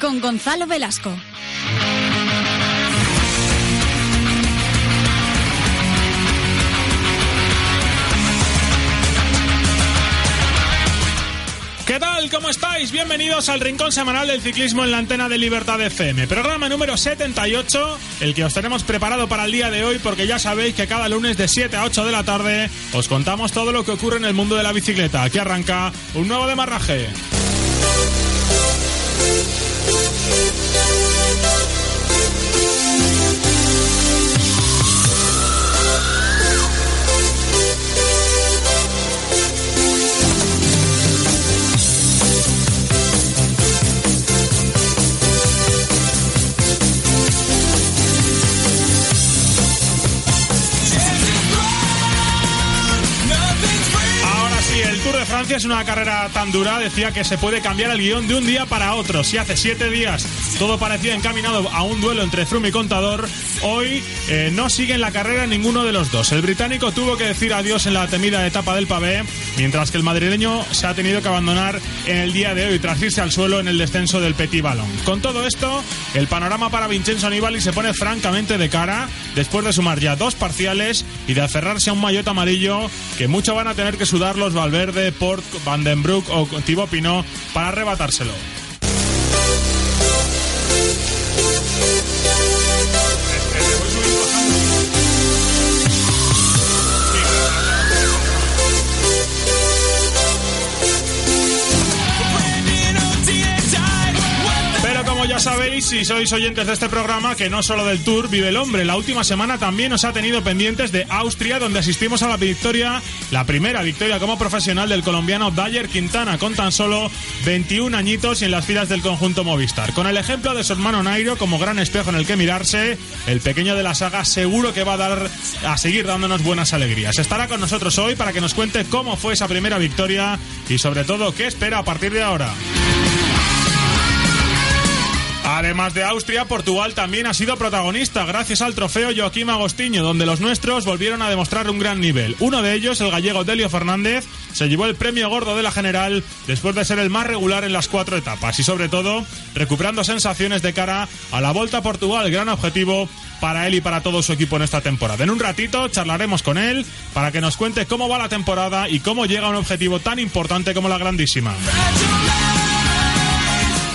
Con Gonzalo Velasco. ¿Qué tal? ¿Cómo estáis? Bienvenidos al Rincón Semanal del Ciclismo en la antena de Libertad FM. Programa número 78, el que os tenemos preparado para el día de hoy porque ya sabéis que cada lunes de 7 a 8 de la tarde os contamos todo lo que ocurre en el mundo de la bicicleta. Aquí arranca un nuevo demarraje. Es una carrera tan dura, decía que se puede cambiar el guion de un día para otro. Si hace siete días todo parecía encaminado a un duelo entre Froome y Contador, hoy eh, no sigue en la carrera ninguno de los dos. El británico tuvo que decir adiós en la temida etapa del pavé, mientras que el madrileño se ha tenido que abandonar en el día de hoy tras irse al suelo en el descenso del Petit Ballon. Con todo esto, el panorama para Vincenzo Nibali se pone francamente de cara después de sumar ya dos parciales y de aferrarse a un maillot amarillo que mucho van a tener que sudar los Valverde, Port, Vandenbroek o Thibaut Pinot para arrebatárselo. Sabéis, si sois oyentes de este programa, que no solo del Tour vive el hombre, la última semana también nos ha tenido pendientes de Austria, donde asistimos a la victoria, la primera victoria como profesional del colombiano Dyer Quintana, con tan solo 21 añitos y en las filas del conjunto Movistar. Con el ejemplo de su hermano Nairo como gran espejo en el que mirarse, el pequeño de la saga seguro que va a dar a seguir dándonos buenas alegrías. Estará con nosotros hoy para que nos cuente cómo fue esa primera victoria y sobre todo qué espera a partir de ahora. Además de Austria, Portugal también ha sido protagonista gracias al trofeo Joaquín Agostinho, donde los nuestros volvieron a demostrar un gran nivel. Uno de ellos, el gallego Delio Fernández, se llevó el premio gordo de la general después de ser el más regular en las cuatro etapas y sobre todo recuperando sensaciones de cara a la Volta a Portugal, gran objetivo para él y para todo su equipo en esta temporada. En un ratito charlaremos con él para que nos cuente cómo va la temporada y cómo llega a un objetivo tan importante como la grandísima.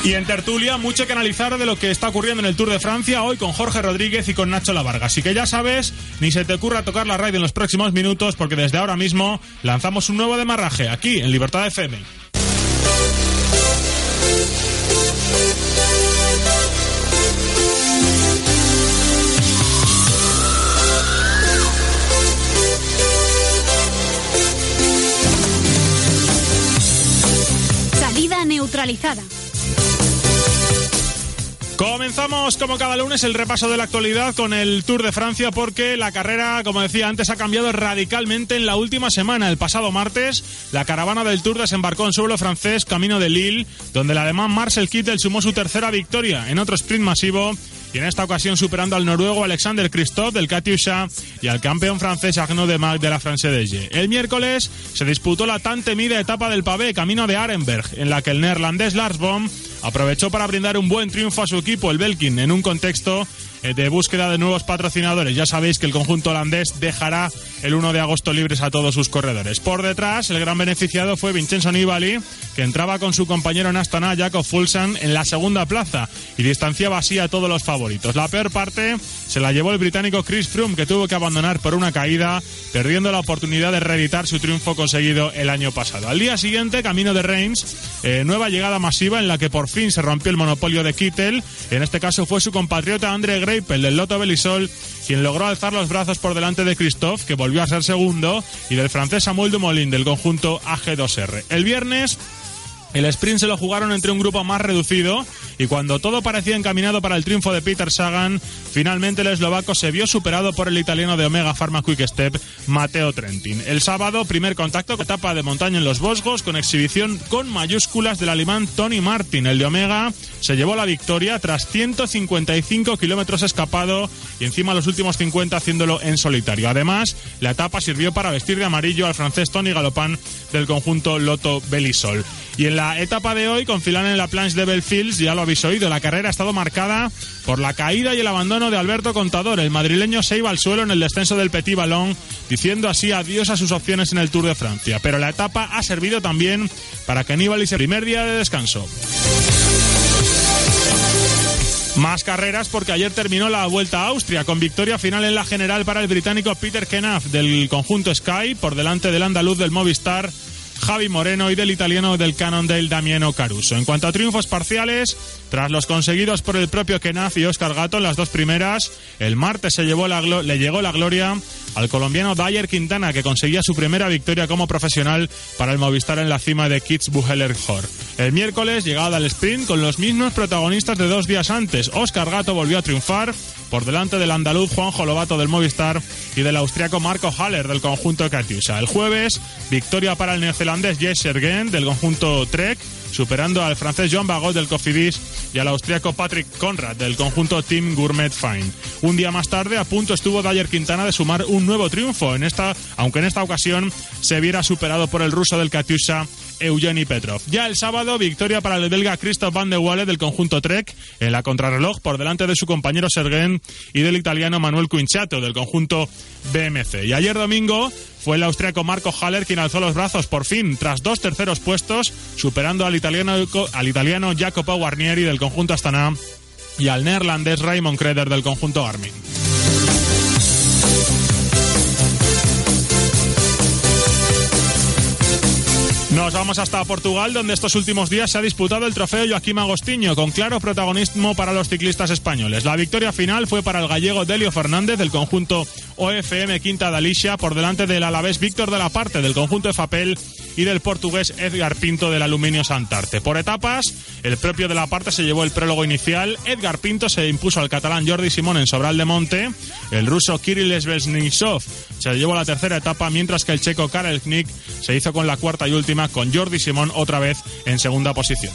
Y en tertulia, mucho que analizar de lo que está ocurriendo en el Tour de Francia hoy con Jorge Rodríguez y con Nacho Lavarga. Así que ya sabes, ni se te ocurra tocar la radio en los próximos minutos, porque desde ahora mismo lanzamos un nuevo demarraje aquí en Libertad FM. Salida neutralizada. Comenzamos como cada lunes el repaso de la actualidad con el Tour de Francia porque la carrera, como decía antes, ha cambiado radicalmente en la última semana. El pasado martes, la caravana del Tour desembarcó en suelo francés camino de Lille, donde el alemán Marcel Kittel sumó su tercera victoria en otro sprint masivo y en esta ocasión superando al noruego Alexander Christophe del Katyusha y al campeón francés Arnaud de Marc de la France Dege. El miércoles se disputó la tan temida etapa del pavé camino de Arenberg, en la que el neerlandés Lars Boom aprovechó para brindar un buen triunfo a su equipo, el Belkin, en un contexto de búsqueda de nuevos patrocinadores. Ya sabéis que el conjunto holandés dejará el 1 de agosto libres a todos sus corredores. Por detrás, el gran beneficiado fue Vincenzo Nibali, que entraba con su compañero en Astana, Jacob Fulsan, en la segunda plaza y distanciaba así a todos los favoritos. La peor parte se la llevó el británico Chris Froome, que tuvo que abandonar por una caída, perdiendo la oportunidad de reeditar su triunfo conseguido el año pasado. Al día siguiente, camino de Reims, eh, nueva llegada masiva en la que por fin se rompió el monopolio de Kittel. En este caso fue su compatriota André Greipel del Lotto Belisol quien logró alzar los brazos por delante de Christophe, que volvió a ser segundo, y del francés Samuel Dumoulin del conjunto AG2R. El viernes el sprint se lo jugaron entre un grupo más reducido y cuando todo parecía encaminado para el triunfo de Peter Sagan, finalmente el eslovaco se vio superado por el italiano de Omega Pharma Quick Step, Matteo Trentin. El sábado, primer contacto con etapa de montaña en los Vosgos con exhibición con mayúsculas del alemán Tony Martin. El de Omega se llevó la victoria tras 155 kilómetros escapado y encima los últimos 50 haciéndolo en solitario. Además, la etapa sirvió para vestir de amarillo al francés Tony Galopin del conjunto Lotto Belisol. Y en la etapa de hoy, con Filan en la planche de Belfields, ya lo habéis oído, la carrera ha estado marcada por la caída y el abandono de Alberto Contador. El madrileño se iba al suelo en el descenso del Petit Ballon, diciendo así adiós a sus opciones en el Tour de Francia. Pero la etapa ha servido también para que Nibali se primer día de descanso. Más carreras porque ayer terminó la Vuelta a Austria con victoria final en la general para el británico Peter Kenaf del conjunto Sky por delante del andaluz del Movistar Javi Moreno y del italiano del Cannondale Damiano Caruso. En cuanto a triunfos parciales, tras los conseguidos por el propio Kenaf y Oscar Gato en las dos primeras, el martes se llevó la le llegó la gloria al colombiano Dyer Quintana, que conseguía su primera victoria como profesional para el Movistar en la cima de Kitzbüheler Hor. El miércoles, llegada al sprint con los mismos protagonistas de dos días antes, Oscar Gato volvió a triunfar por delante del andaluz Juan Jolobato del Movistar y del austriaco Marco Haller del conjunto Katyusha. El jueves, victoria para el neozelandés Jess Sergen del conjunto Trek superando al francés Joan Bagot del Cofidis y al austriaco Patrick Conrad del conjunto Team Gourmet Fine. Un día más tarde, a punto estuvo Dyer Quintana de sumar un nuevo triunfo, en esta, aunque en esta ocasión se viera superado por el ruso del Katyusha Eugeni Petrov. Ya el sábado, victoria para el belga Christoph Van de Walle del conjunto Trek en la contrarreloj por delante de su compañero Sergen y del italiano Manuel Quinchato del conjunto BMC. Y ayer domingo fue el austriaco Marco Haller quien alzó los brazos por fin tras dos terceros puestos, superando al italiano, al italiano Jacopo Guarnieri del conjunto Astana y al neerlandés Raymond Kreder del conjunto Garmin. Nos vamos hasta Portugal, donde estos últimos días se ha disputado el trofeo Joaquín Agostinho, con claro protagonismo para los ciclistas españoles. La victoria final fue para el gallego Delio Fernández del conjunto OFM Quinta de por delante del alavés Víctor de la Parte del conjunto Efapel y del portugués Edgar Pinto del Aluminio Santarte. Por etapas, el propio de la Parte se llevó el prólogo inicial, Edgar Pinto se impuso al catalán Jordi Simón en Sobral de Monte, el ruso Kirill Svesnisov se llevó la tercera etapa, mientras que el checo Karel Knick se hizo con la cuarta y última con Jordi Simón otra vez en segunda posición.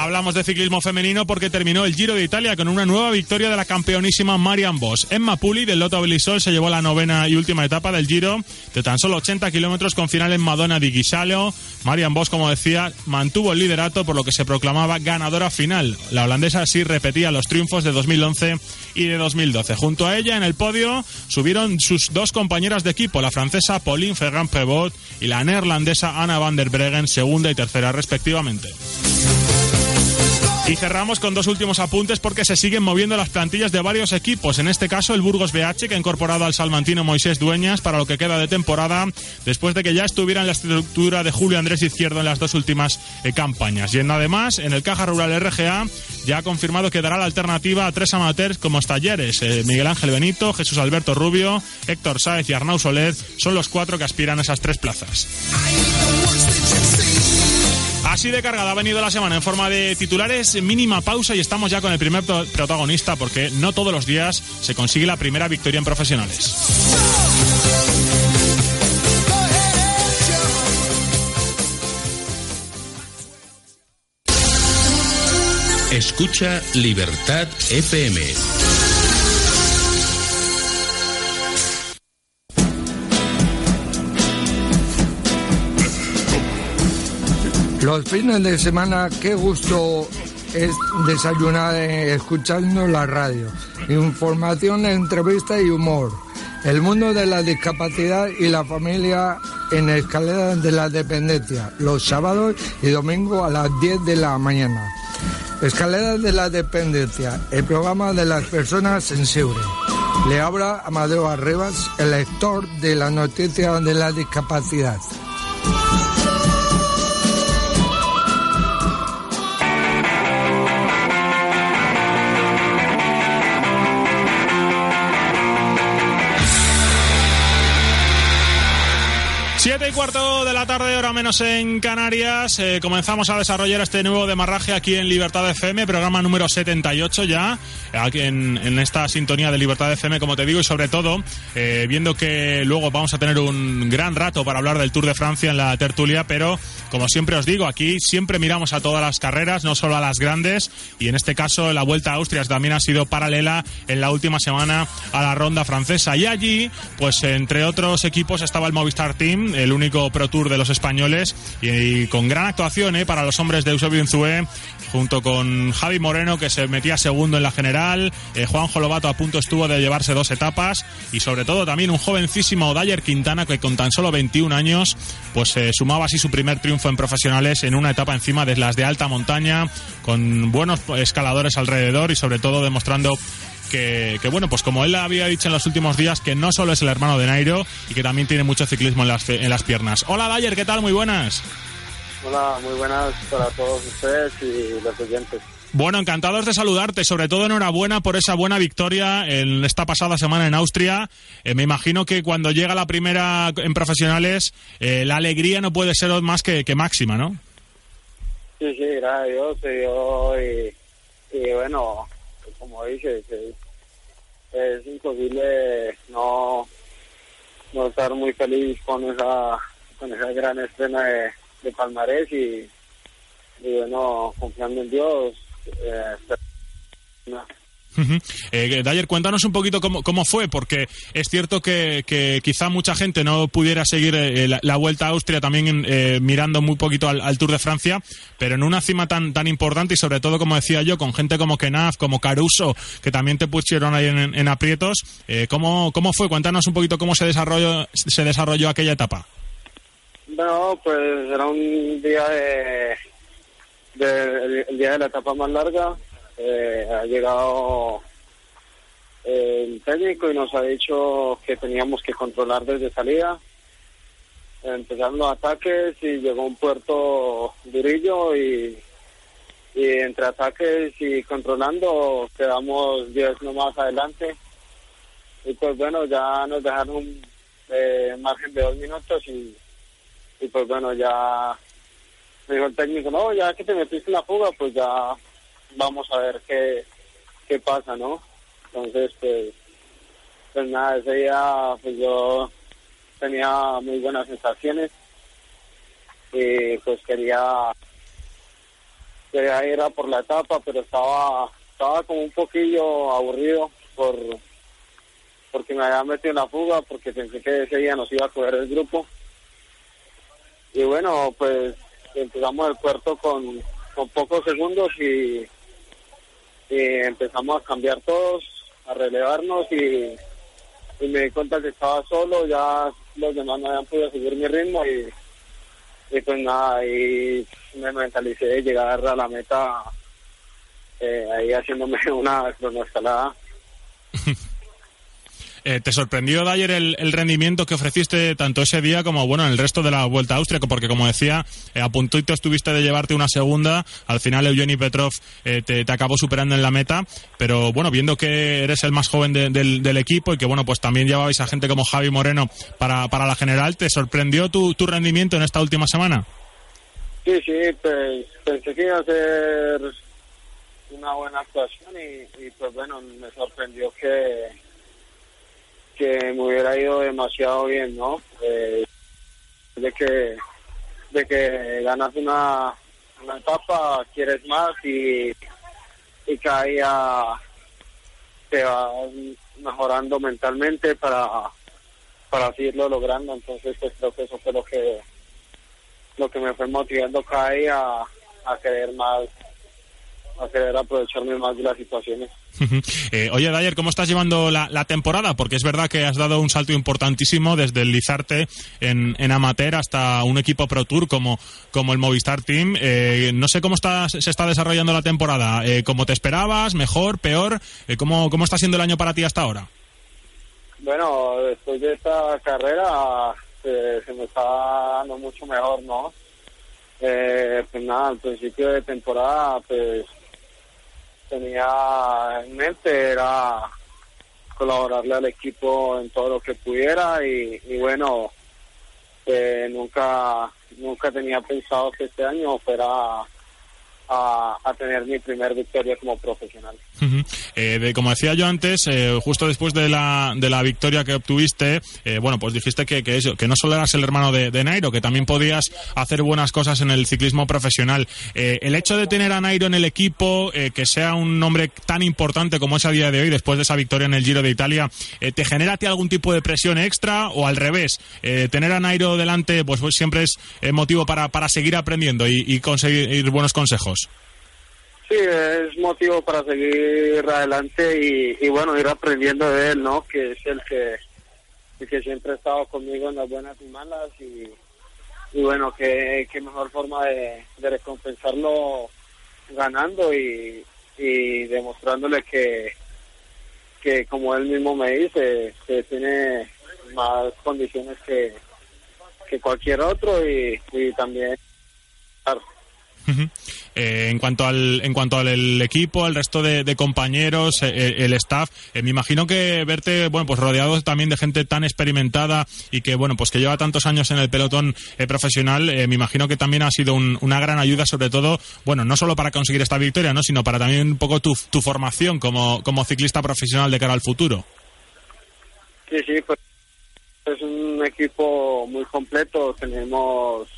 Hablamos de ciclismo femenino porque terminó el Giro de Italia con una nueva victoria de la campeonísima Marian Bosch. Emma Puli del Lotto Belisol se llevó la novena y última etapa del Giro de tan solo 80 kilómetros con final en Madonna di Ghisaleo. Marian Bosch, como decía, mantuvo el liderato por lo que se proclamaba ganadora final. La holandesa sí repetía los triunfos de 2011 y de 2012. Junto a ella en el podio subieron sus dos compañeras de equipo, la francesa Pauline Ferrand-Prevot y la neerlandesa Anna van der Breggen, segunda y tercera respectivamente. Y cerramos con dos últimos apuntes porque se siguen moviendo las plantillas de varios equipos. En este caso, el Burgos BH, que ha incorporado al salmantino Moisés Dueñas para lo que queda de temporada, después de que ya estuviera en la estructura de Julio Andrés Izquierdo en las dos últimas eh, campañas. Y en además, en el Caja Rural RGA, ya ha confirmado que dará la alternativa a tres amateurs como talleres. Eh, Miguel Ángel Benito, Jesús Alberto Rubio, Héctor Sáez y Arnau Soler son los cuatro que aspiran a esas tres plazas. Así de cargada ha venido la semana en forma de titulares, mínima pausa y estamos ya con el primer protagonista porque no todos los días se consigue la primera victoria en profesionales. Escucha Libertad FM. Los fines de semana, qué gusto es desayunar eh, escuchando la radio. Información, entrevista y humor. El mundo de la discapacidad y la familia en escalera de la dependencia, los sábados y domingos a las 10 de la mañana. Escalera de la dependencia, el programa de las personas sensibles. Le habla Amadeo Arribas, el lector de la noticia de la discapacidad. Y cuarto de la tarde, hora menos en Canarias. Eh, comenzamos a desarrollar este nuevo demarraje aquí en Libertad FM, programa número 78 ya, aquí en, en esta sintonía de Libertad FM, como te digo, y sobre todo eh, viendo que luego vamos a tener un gran rato para hablar del Tour de Francia en la tertulia, pero como siempre os digo, aquí siempre miramos a todas las carreras, no solo a las grandes, y en este caso la Vuelta a Austria también ha sido paralela en la última semana a la ronda francesa. Y allí, pues entre otros equipos estaba el Movistar Team, el único Pro Tour de los españoles, y, con gran actuación eh, para los hombres de Eusebio Unzué, junto con Javi Moreno, que se metía segundo en la general, eh, Juan Jolobato a punto estuvo de llevarse dos etapas, y sobre todo también un jovencísimo Dyer Quintana, que con tan solo 21 años, pues eh, sumaba así su primer triunfo en profesionales en una etapa encima de las de alta montaña, con buenos escaladores alrededor y sobre todo demostrando que, bueno, pues como él había dicho en los últimos días, que no solo es el hermano de Nairo y que también tiene mucho ciclismo en las, en las piernas. Hola Dyer, ¿qué tal? Muy buenas. Hola, muy buenas para todos ustedes y los oyentes. Bueno, encantados de saludarte, sobre todo enhorabuena por esa buena victoria en esta pasada semana en Austria. Eh, me imagino que cuando llega la primera en profesionales, eh, la alegría no puede ser más que, que máxima, ¿no? Sí, sí, gracias a Dios se dio y, y bueno, como dices, es, imposible no, no estar muy feliz con esa, con esa gran escena de, de palmarés y, y bueno, confiando en Dios. Eh. Eh, Dyer, cuéntanos un poquito cómo, cómo fue, porque es cierto que, quizá mucha gente no pudiera seguir eh, la, vuelta a Austria también eh, mirando muy poquito al, Tour de Francia, pero en una cima tan, tan importante y sobre todo, como decía yo, con gente como Kenaf, como Caruso, que también te pusieron ahí en, aprietos, eh, ¿cómo, ¿cómo fue? Cuéntanos un poquito cómo se desarrolló, se desarrolló aquella etapa. Bueno, pues era un día de, el día de la etapa más larga, eh, ha llegado eh, el técnico y nos ha dicho que teníamos que controlar desde salida. Empezaron los ataques y llegó un puerto durillo y, entre ataques y controlando quedamos 10 nomás adelante. Y pues bueno, ya nos dejaron eh, margen de dos minutos y, y pues bueno, ya me dijo el técnico, no, ya que te metiste en la fuga, pues ya vamos a ver qué, qué pasa, ¿no? Entonces, pues, pues nada, ese día pues yo tenía muy buenas sensaciones y pues quería quería ir a por la etapa, pero estaba estaba como un poquillo aburrido por porque me había metido en la fuga, porque pensé que ese día nos iba a coger el grupo. Y bueno, pues empezamos el puerto con, con pocos segundos y y empezamos a cambiar todos, a relevarnos y, y, me di cuenta que estaba solo, ya los demás no habían podido seguir mi ritmo y, y pues nada, y me mentalicé de llegar a la meta eh, ahí haciéndome una cronoescalada. Eh, ¿Te sorprendió, Dyer, el, el, rendimiento que ofreciste tanto ese día como bueno en el resto de la Vuelta a Austria? Porque, como decía, eh, a puntito estuviste de llevarte una segunda. Al final, Eugeni Petrov eh, te, acabó superando en la meta. Pero, bueno, viendo que eres el más joven de, del, equipo y que, bueno, pues también llevabais a gente como Javi Moreno para, para la general, ¿te sorprendió tu, tu rendimiento en esta última semana? Sí, sí, pues, pensé que iba a ser una buena actuación y pues, bueno, me sorprendió que que me hubiera ido demasiado bien, ¿no? Eh, de que de que ganas una, una etapa, quieres más y, y cada te vas mejorando mentalmente para, para seguirlo logrando. Entonces, pues creo que eso fue lo que, lo que me fue motivando cada a querer más a querer aprovecharme más de las situaciones. eh, oye, Dyer, ¿cómo estás llevando la, la, temporada? Porque es verdad que has dado un salto importantísimo desde el Lizarte en, en amateur hasta un equipo Pro Tour como, como el Movistar Team. Eh, no sé cómo está, se está desarrollando la temporada. Eh, ¿Cómo te esperabas? ¿Mejor? ¿Peor? Eh, ¿cómo, ¿Cómo está siendo el año para ti hasta ahora? Bueno, después de esta carrera eh, se me está dando mucho mejor, ¿no? Eh, pues nada, al principio de temporada, pues tenía en mente era colaborarle al equipo en todo lo que pudiera y, bueno, eh, nunca, nunca tenía pensado que este año fuera a, tener mi primer victoria como profesional. eh, de, como decía yo antes, eh, justo después de la, de la victoria que obtuviste, eh, bueno, pues dijiste que, que, no solo eras el hermano de, de, Nairo, que también podías hacer buenas cosas en el ciclismo profesional. Eh, el hecho de tener a Nairo en el equipo, que sea un nombre tan importante como es a día de hoy, después de esa victoria en el Giro de Italia, ¿te genera a ti algún tipo de presión extra o al revés? Tener a Nairo delante, pues, pues siempre es motivo para, para seguir aprendiendo y conseguir buenos consejos. Sí, es motivo para seguir adelante y, bueno, ir aprendiendo de él, ¿no? Que es el que, que siempre ha estado conmigo en las buenas y malas y, y bueno, qué que mejor forma de, recompensarlo ganando y, y demostrándole que, que como él mismo me dice, que tiene más condiciones que, que cualquier otro y también Eh, en cuanto al en cuanto al equipo, el resto de, compañeros, eh, el staff, eh, me imagino que verte bueno pues rodeado también de gente tan experimentada y que bueno pues que lleva tantos años en el pelotón eh, profesional, me imagino que también ha sido un, una gran ayuda sobre todo bueno no solo para conseguir esta victoria, no sino para también un poco tu, tu formación como como ciclista profesional de cara al futuro. Sí sí pues es un equipo muy completo, tenemos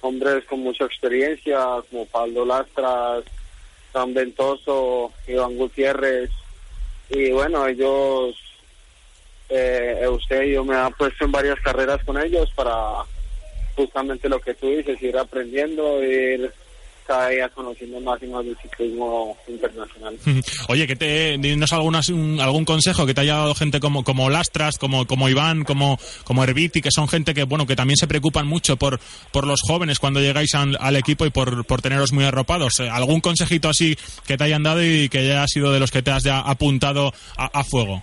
hombres con mucha experiencia, como Pablo Lastras, San Ventoso, Iván Gutiérrez, y bueno, ellos, eh, Eusebio me ha puesto en varias carreras con ellos para justamente lo que tú dices, ir aprendiendo, ir cada día conociendo más y más del ciclismo internacional. Oye, que te dinos algunas, un, algún consejo que te haya dado gente como, como Lastras, como, como Iván, como, como Herbiti, que son gente que bueno que también se preocupan mucho por, por los jóvenes cuando llegáis al, al equipo y por, por teneros muy arropados. ¿Algún consejito así que te hayan dado y que haya sido de los que te has ya apuntado a, a fuego?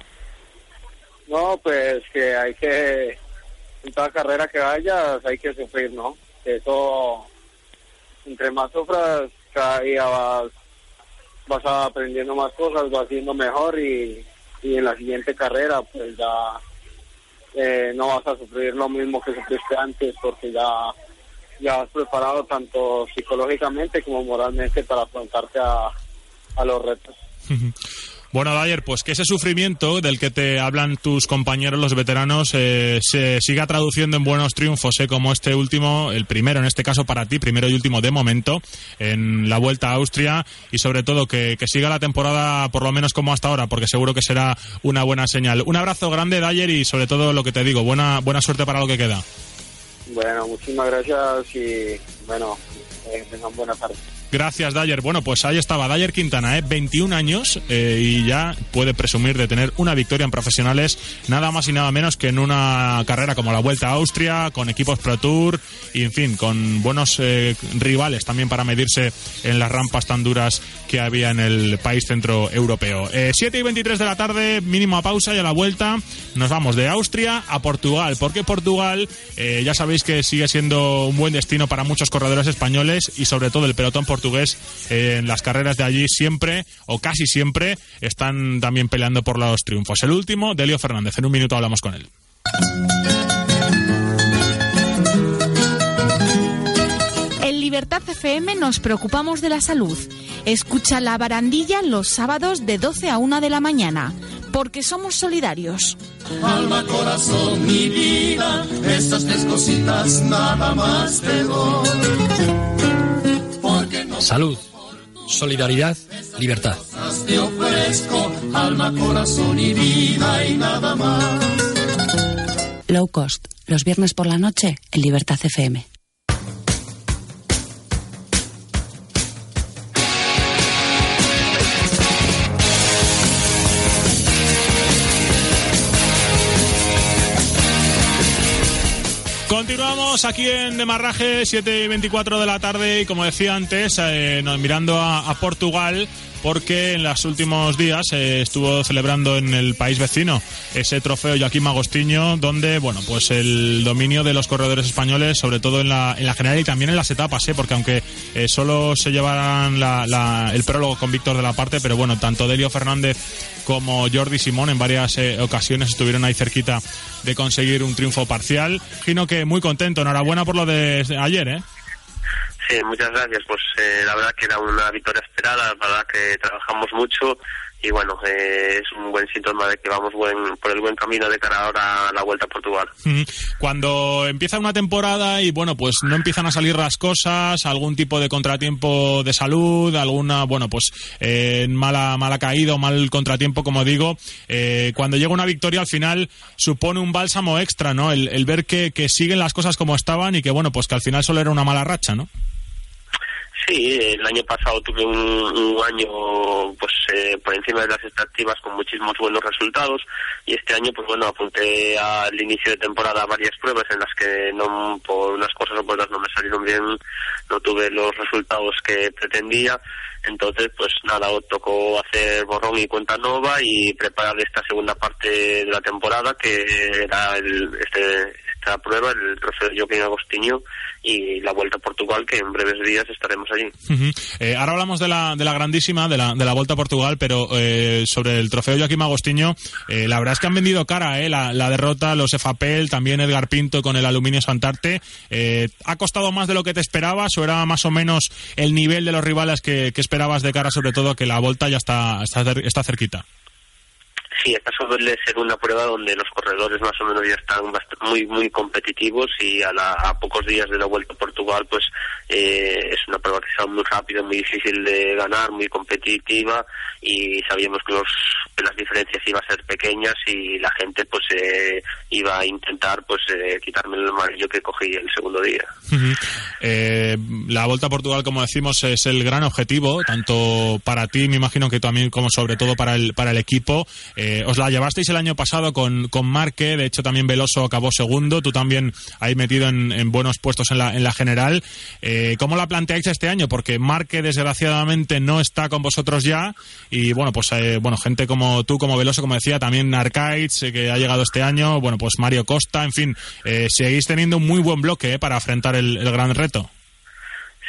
No, pues que hay que, en toda carrera que vayas, hay que sufrir, ¿no? Eso entre más sufras, cada día vas, vas aprendiendo más cosas, vas siendo mejor y, y en la siguiente carrera pues ya eh, no vas a sufrir lo mismo que sufriste antes porque ya, ya has preparado tanto psicológicamente como moralmente para afrontarte a, a los retos. Bueno, Dyer, pues que ese sufrimiento del que te hablan tus compañeros, los veteranos, eh, se siga traduciendo en buenos triunfos, eh, como este último, el primero en este caso para ti, primero y último de momento, en la Vuelta a Austria, y sobre todo que, que siga la temporada por lo menos como hasta ahora, porque seguro que será una buena señal. Un abrazo grande, Dyer, y sobre todo lo que te digo, buena, buena suerte para lo que queda. Bueno, muchísimas gracias y bueno, eh, tengan buena tarde. Gracias, Dyer. Bueno, pues ahí estaba Dyer Quintana, ¿eh? 21 años eh, y ya puede presumir de tener una victoria en profesionales, nada más y nada menos que en una carrera como la Vuelta a Austria, con equipos Pro Tour y, en fin, con buenos eh, rivales también para medirse en las rampas tan duras que había en el país centroeuropeo. Eh, 7 y 23 de la tarde, mínima pausa y a la vuelta nos vamos de Austria a Portugal, porque Portugal eh, ya sabéis que sigue siendo un buen destino para muchos corredores españoles y sobre todo el pelotón portugués portugués eh, en las carreras de allí siempre o casi siempre están también peleando por los triunfos. El último, Delio Fernández. En un minuto hablamos con él. En Libertad FM nos preocupamos de la salud. Escucha la barandilla los sábados de 12 a 1 de la mañana, porque somos solidarios. Alma, corazón, mi vida, estas tres cositas nada más te doy. Salud, solidaridad, libertad. Te ofrezco alma, corazón y vida y nada más. Low cost, los viernes por la noche en Libertad FM. Continuamos aquí en Demarraje, 7 y 24 de la tarde, y como decía antes, eh, mirando a, a, Portugal, porque en los últimos días estuvo celebrando en el país vecino ese trofeo Joaquín Agostiño, donde, bueno, pues el dominio de los corredores españoles, sobre todo en la, en la general y también en las etapas, ¿eh? porque aunque eh, solo se llevaran el prólogo con Víctor de la parte, pero bueno, tanto Delio Fernández como Jordi Simón en varias eh, ocasiones estuvieron ahí cerquita de conseguir un triunfo parcial. Gino que muy contento, enhorabuena por lo de ayer, ¿eh? Sí, muchas gracias. Pues eh, la verdad que era una victoria esperada, la verdad que trabajamos mucho y bueno, eh, es un buen síntoma de que vamos buen, por el buen camino de cara ahora a la Vuelta a Portugal. Cuando empieza una temporada y bueno, pues no empiezan a salir las cosas, algún tipo de contratiempo de salud, alguna, bueno, pues eh, mala, mala caída o mal contratiempo, como digo, eh, cuando llega una victoria al final supone un bálsamo extra, ¿no? El, ver que siguen las cosas como estaban y que bueno, pues que al final solo era una mala racha, ¿no? Sí, el año pasado tuve un, año pues eh, por encima de las expectativas con muchísimos buenos resultados y este año pues bueno apunté al inicio de temporada varias pruebas en las que no por unas cosas o por otras no me salieron bien, no tuve los resultados que pretendía, entonces pues nada, tocó hacer borrón y cuenta nueva y preparar esta segunda parte de la temporada que era el, este, esta prueba, el trofeo Joaquín Agostinho y la Vuelta a Portugal, que en breves días estaremos allí. Eh, ahora hablamos de la, de la grandísima, de la, de la Vuelta a Portugal, pero eh, sobre el trofeo Joaquín Agostinho, eh, la verdad es que han vendido cara, eh, la, la derrota, los EFAPEL, también Edgar Pinto con el Aluminio Santarte. ¿Ha costado más de lo que te esperabas o era más o menos el nivel de los rivales que, que esperabas de cara, sobre todo que la Vuelta ya está, está, está cerquita? Sí, esta suele ser una prueba donde los corredores más o menos ya están muy muy competitivos y a, a pocos días de la vuelta a Portugal pues eh, es una prueba que está muy rápida, muy difícil de ganar, muy competitiva y sabíamos que, los, las diferencias iban a ser pequeñas y la gente pues eh, iba a intentar pues eh, quitarme el amarillo que cogí el segundo día. la vuelta a Portugal como decimos es el gran objetivo tanto para ti me imagino que también como sobre todo para el para el equipo. Os la llevasteis el año pasado con, con Marque, de hecho también Veloso acabó segundo, tú también ahí metido en, buenos puestos en la, en la general. Eh, ¿Cómo la planteáis este año? Porque Marque desgraciadamente no está con vosotros ya y bueno, pues eh, bueno, gente como tú, como Veloso, como decía, también Arcaids, que ha llegado este año, bueno, pues Mario Costa, en fin, seguís teniendo un muy buen bloque para afrontar el gran reto.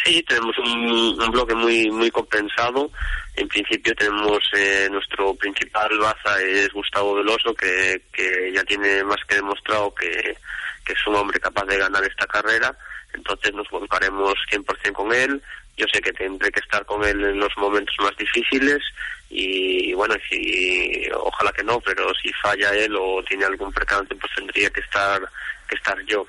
Sí, tenemos un, bloque muy muy compensado. En principio tenemos eh, nuestro principal baza es Gustavo Veloso, que, que ya tiene más que demostrado que, que es un hombre capaz de ganar esta carrera. Entonces nos volcaremos 100% con él. Yo sé que tendré que estar con él en los momentos más difíciles y bueno, si ojalá que no, pero si falla él o tiene algún percance, pues tendría que estar que estar yo.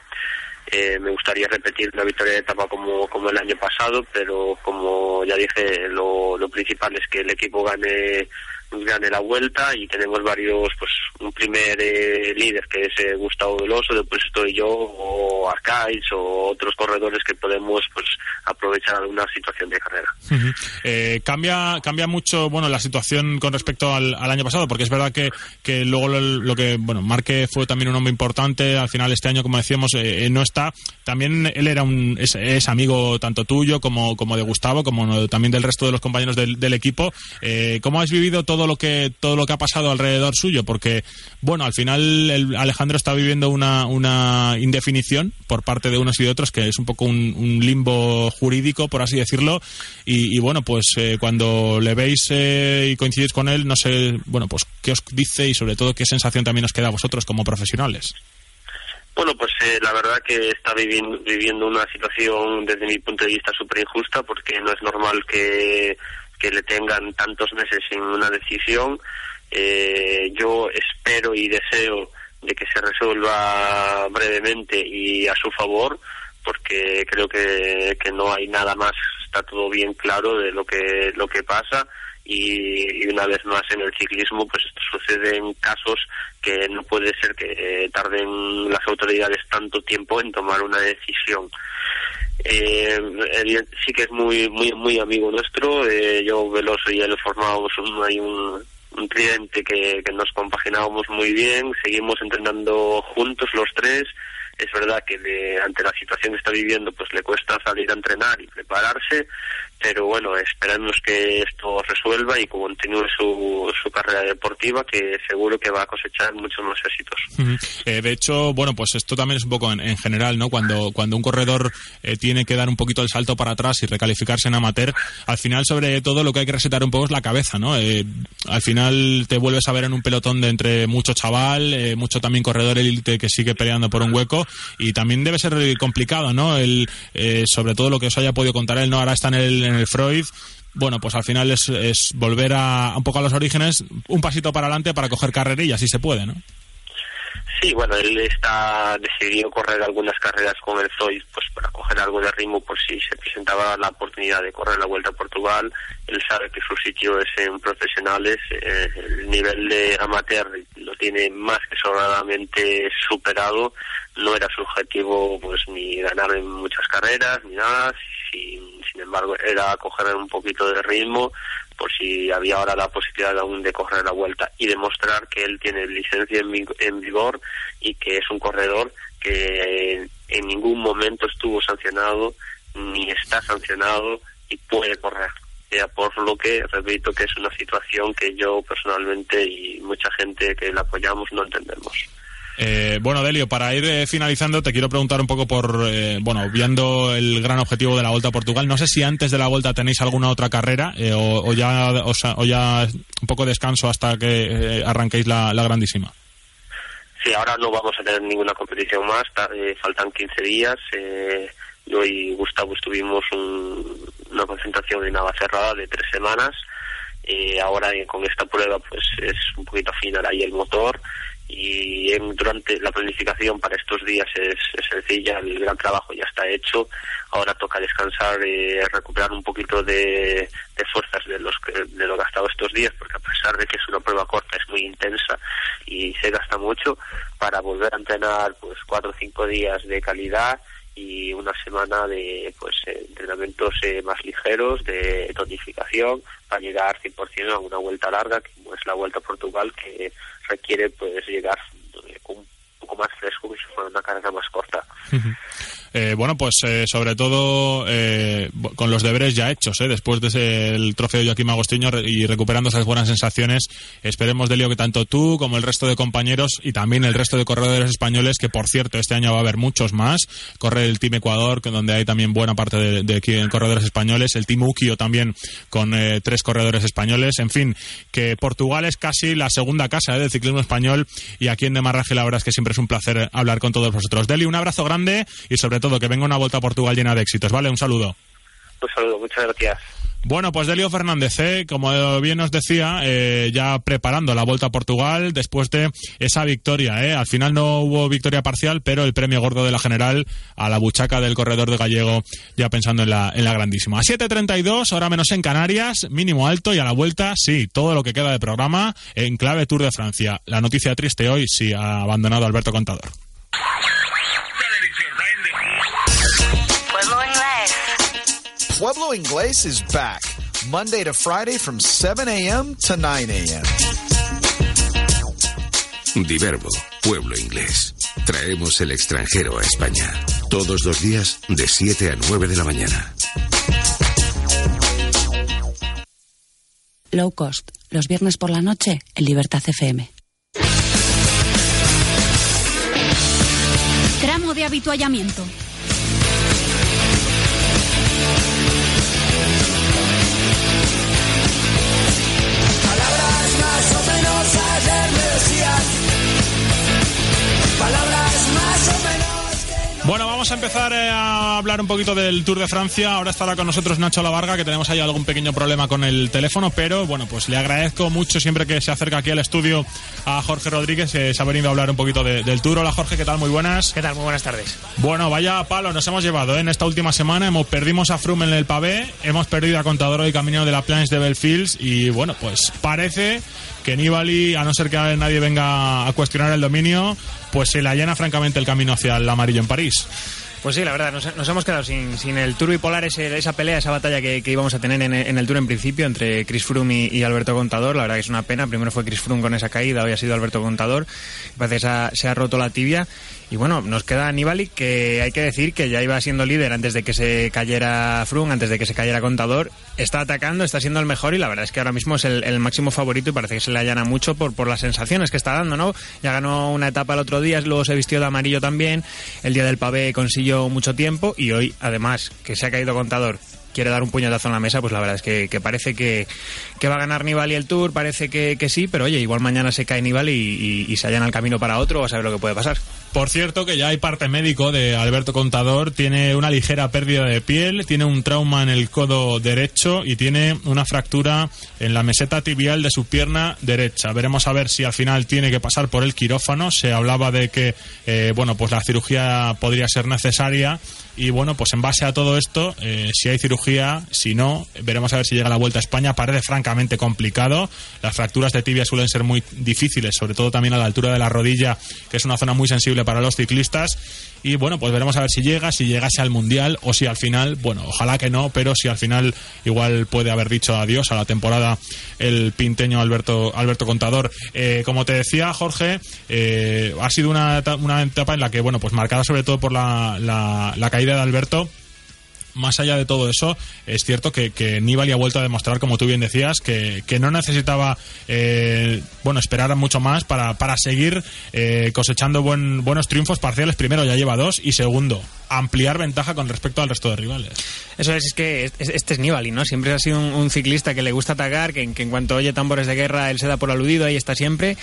Eh, me gustaría repetir la victoria de etapa como, como el año pasado, pero como ya dije, lo, lo principal es que el equipo gane gane la vuelta y tenemos varios, pues un primer eh, líder que es eh, Gustavo Veloso, después estoy yo o Arcais o otros corredores que podemos pues aprovechar alguna situación de carrera. Eh, cambia cambia mucho bueno la situación con respecto al, año pasado porque es verdad que, que luego lo, que bueno Marque fue también un hombre importante al final este año como decíamos no está. También él era un es, amigo tanto tuyo como como de Gustavo como también del resto de los compañeros del, del equipo. ¿cómo has vivido todo todo lo que todo lo que ha pasado alrededor suyo porque bueno al final el Alejandro está viviendo una, una indefinición por parte de unos y de otros que es un poco un, limbo jurídico por así decirlo y, bueno pues eh, cuando le veis eh, y coincidís con él no sé bueno pues qué os dice y sobre todo qué sensación también os queda a vosotros como profesionales. Bueno, pues eh, la verdad que está viviendo, viviendo una situación desde mi punto de vista súper injusta porque no es normal que que le tengan tantos meses sin una decisión. Eh, yo espero y deseo de que se resuelva brevemente y a su favor, porque creo que, que no hay nada más, está todo bien claro de lo que, lo que pasa. Y, una vez más en el ciclismo pues esto sucede en casos que no puede ser que tarden las autoridades tanto tiempo en tomar una decisión eh, sí que es muy muy muy amigo nuestro. Eh, yo, Veloso y él formábamos un, hay un, un que, que nos compaginábamos muy bien. Seguimos entrenando juntos los tres. Es verdad que ante la situación que está viviendo, pues le cuesta salir a entrenar y prepararse, pero bueno, esperamos que esto resuelva y continúe su, su carrera deportiva, que seguro que va a cosechar muchos más éxitos. Eh, de hecho, bueno, pues esto también es un poco en, general, ¿no? Cuando, cuando un corredor eh, tiene que dar un poquito el salto para atrás y recalificarse en amateur, al final, sobre todo, lo que hay que resetar un poco es la cabeza, ¿no? Eh, al final te vuelves a ver en un pelotón de entre mucho chaval, mucho también corredor élite que sigue peleando por un hueco y también debe ser complicado, ¿no? El, sobre todo lo que os haya podido contar él, ¿no? Ahora está en el en el Freud, bueno, pues al final es, es volver a un poco a los orígenes, un pasito para adelante para coger carrerilla, si se puede, ¿no? Sí, bueno, él está decidido correr algunas carreras con el Zoid, pues para coger algo de ritmo por si se presentaba la oportunidad de correr la Vuelta a Portugal. Él sabe que su sitio es en profesionales, eh, el nivel de amateur lo tiene más que sobradamente superado. No era su objetivo, pues ni ganar en muchas carreras ni nada. Sin, sin embargo, era coger un poquito de ritmo por si había ahora la posibilidad aún de correr la vuelta y demostrar que él tiene licencia en, vigor y que es un corredor que en ningún momento estuvo sancionado ni está sancionado y puede correr. Ya por lo que repito que es una situación que yo personalmente y mucha gente que la apoyamos no entendemos. Eh, bueno, Delio, para ir eh, finalizando, te quiero preguntar un poco por, eh, bueno, viendo el gran objetivo de la Vuelta a Portugal. No sé si antes de la Vuelta tenéis alguna otra carrera o, ya, o, ya un poco descanso hasta que arranquéis la, grandísima. Sí, ahora no vamos a tener ninguna competición más, faltan 15 días. yo y Gustavo estuvimos una concentración en Navacerrada de tres semanas. ahora con esta prueba pues es un poquito afinar ahí el motor y durante la planificación para estos días es, sencilla, el gran trabajo ya está hecho, ahora toca descansar y recuperar un poquito de, fuerzas de los de lo gastado estos días, porque a pesar de que es una prueba corta es muy intensa y se gasta mucho para volver a entrenar pues cuatro o cinco días de calidad y una semana de pues entrenamientos eh, más ligeros de tonificación para llegar 100% a una vuelta larga como es la vuelta a Portugal que requiere pues llegar un poco más fresco que si fuera una carga más corta. Eh, bueno, pues eh, sobre todo eh, con los deberes ya hechos, después de el trofeo de Joaquín Agostinho y recuperando esas buenas sensaciones, esperemos, Delio, que tanto tú como el resto de compañeros y también el resto de corredores españoles, que por cierto este año va a haber muchos más, corre el Team Ecuador, donde hay también buena parte de, de, corredores españoles, el Team Ukio también con tres corredores españoles, en fin, que Portugal es casi la segunda casa del ciclismo español y aquí en Demarraje la verdad es que siempre es un placer hablar con todos vosotros. Deli, un abrazo grande y sobre todo que venga una vuelta a Portugal llena de éxitos, ¿vale? Un saludo. Un saludo, muchas gracias. Bueno, pues Delio Fernández, ¿eh? como bien nos decía, eh, ya preparando la vuelta a Portugal después de esa victoria. ¿eh? Al final no hubo victoria parcial, pero el premio gordo de la general a la buchaca del corredor de Gallego, ya pensando en la, en la grandísima. A 7.32, ahora menos en Canarias, mínimo alto y a la vuelta, sí, todo lo que queda de programa en clave Tour de Francia. La noticia triste hoy, sí, ha abandonado Alberto Contador. Pueblo Inglés is back, Monday to Friday from 7 a.m. to 9 a.m. Diverbo, Pueblo Inglés. Traemos el extranjero a España. Todos los días de 7 a 9 de la mañana. Low cost. Los viernes por la noche en Libertad FM. Tramo de habituallamiento. Bueno, vamos a empezar eh, a hablar un poquito del Tour de Francia. Ahora estará con nosotros Nacho Lavarga, que tenemos ahí algún pequeño problema con el teléfono, pero bueno, pues le agradezco mucho siempre que se acerca aquí al estudio a Jorge Rodríguez, que se ha venido a hablar un poquito del Tour. Hola Jorge, ¿qué tal? Muy buenas. ¿Qué tal? Muy buenas tardes. Bueno, vaya palo nos hemos llevado ¿eh? en esta última semana. Hemos perdimos a Froome en el pavé, hemos perdido a Contador y Camino de la Planche de Belfields y bueno, pues parece que Nibali, a no ser que nadie venga a cuestionar el dominio, pues se le allana francamente el camino hacia el amarillo en París. Pues sí, la verdad, nos, hemos quedado sin, el Tour bipolar, ese, esa pelea, esa batalla que, íbamos a tener en, el Tour en principio entre Chris Froome y, Alberto Contador. La verdad que es una pena. Primero fue Chris Froome con esa caída, hoy ha sido Alberto Contador. Parece que se ha roto la tibia. Y bueno, nos queda Nibali, que hay que decir que ya iba siendo líder antes de que se cayera Froome, antes de que se cayera Contador. Está atacando, está siendo el mejor y la verdad es que ahora mismo es el, máximo favorito y parece que se le allana mucho por, por las sensaciones que está dando, ¿no? Ya ganó una etapa el otro día, luego se vistió de amarillo también. El día del pavé consiguió mucho tiempo y hoy, además, que se ha caído contador quiere dar un puñetazo en la mesa, pues la verdad es que, parece que, va a ganar Nibali el Tour, parece que, sí, pero oye, igual mañana se cae Nibali y, y, se allana el camino para otro, a saber lo que puede pasar. Por cierto, que ya hay parte médico de Alberto Contador, tiene una ligera pérdida de piel, tiene un trauma en el codo derecho y tiene una fractura en la meseta tibial de su pierna derecha. Veremos a ver si al final tiene que pasar por el quirófano. Se hablaba de que, eh, bueno, pues la cirugía podría ser necesaria y bueno, pues en base a todo esto, eh, si hay cirugía, si no, veremos a ver si llega la vuelta a España. Parece francamente complicado. Las fracturas de tibia suelen ser muy difíciles, sobre todo también a la altura de la rodilla, que es una zona muy sensible para los ciclistas. Y bueno, pues veremos a ver si llega, si llegase al Mundial o si al final, bueno, ojalá que no, pero si al final igual puede haber dicho adiós a la temporada el pinteño Alberto, Alberto Contador. Eh, como te decía, Jorge, eh, ha sido una, una etapa en la que, bueno, pues marcada sobre todo por la, la, la caída de Alberto más allá de todo eso, es cierto que, que Nibali ha vuelto a demostrar, como tú bien decías, que, no necesitaba eh, bueno esperar mucho más para, para seguir eh, cosechando buen, buenos triunfos parciales. Primero, ya lleva dos, y segundo, ampliar ventaja con respecto al resto de rivales. Eso es, es que este es Nibali, ¿no? Siempre ha sido un, ciclista que le gusta atacar, que, que, en cuanto oye tambores de guerra, él se da por aludido, ahí está siempre.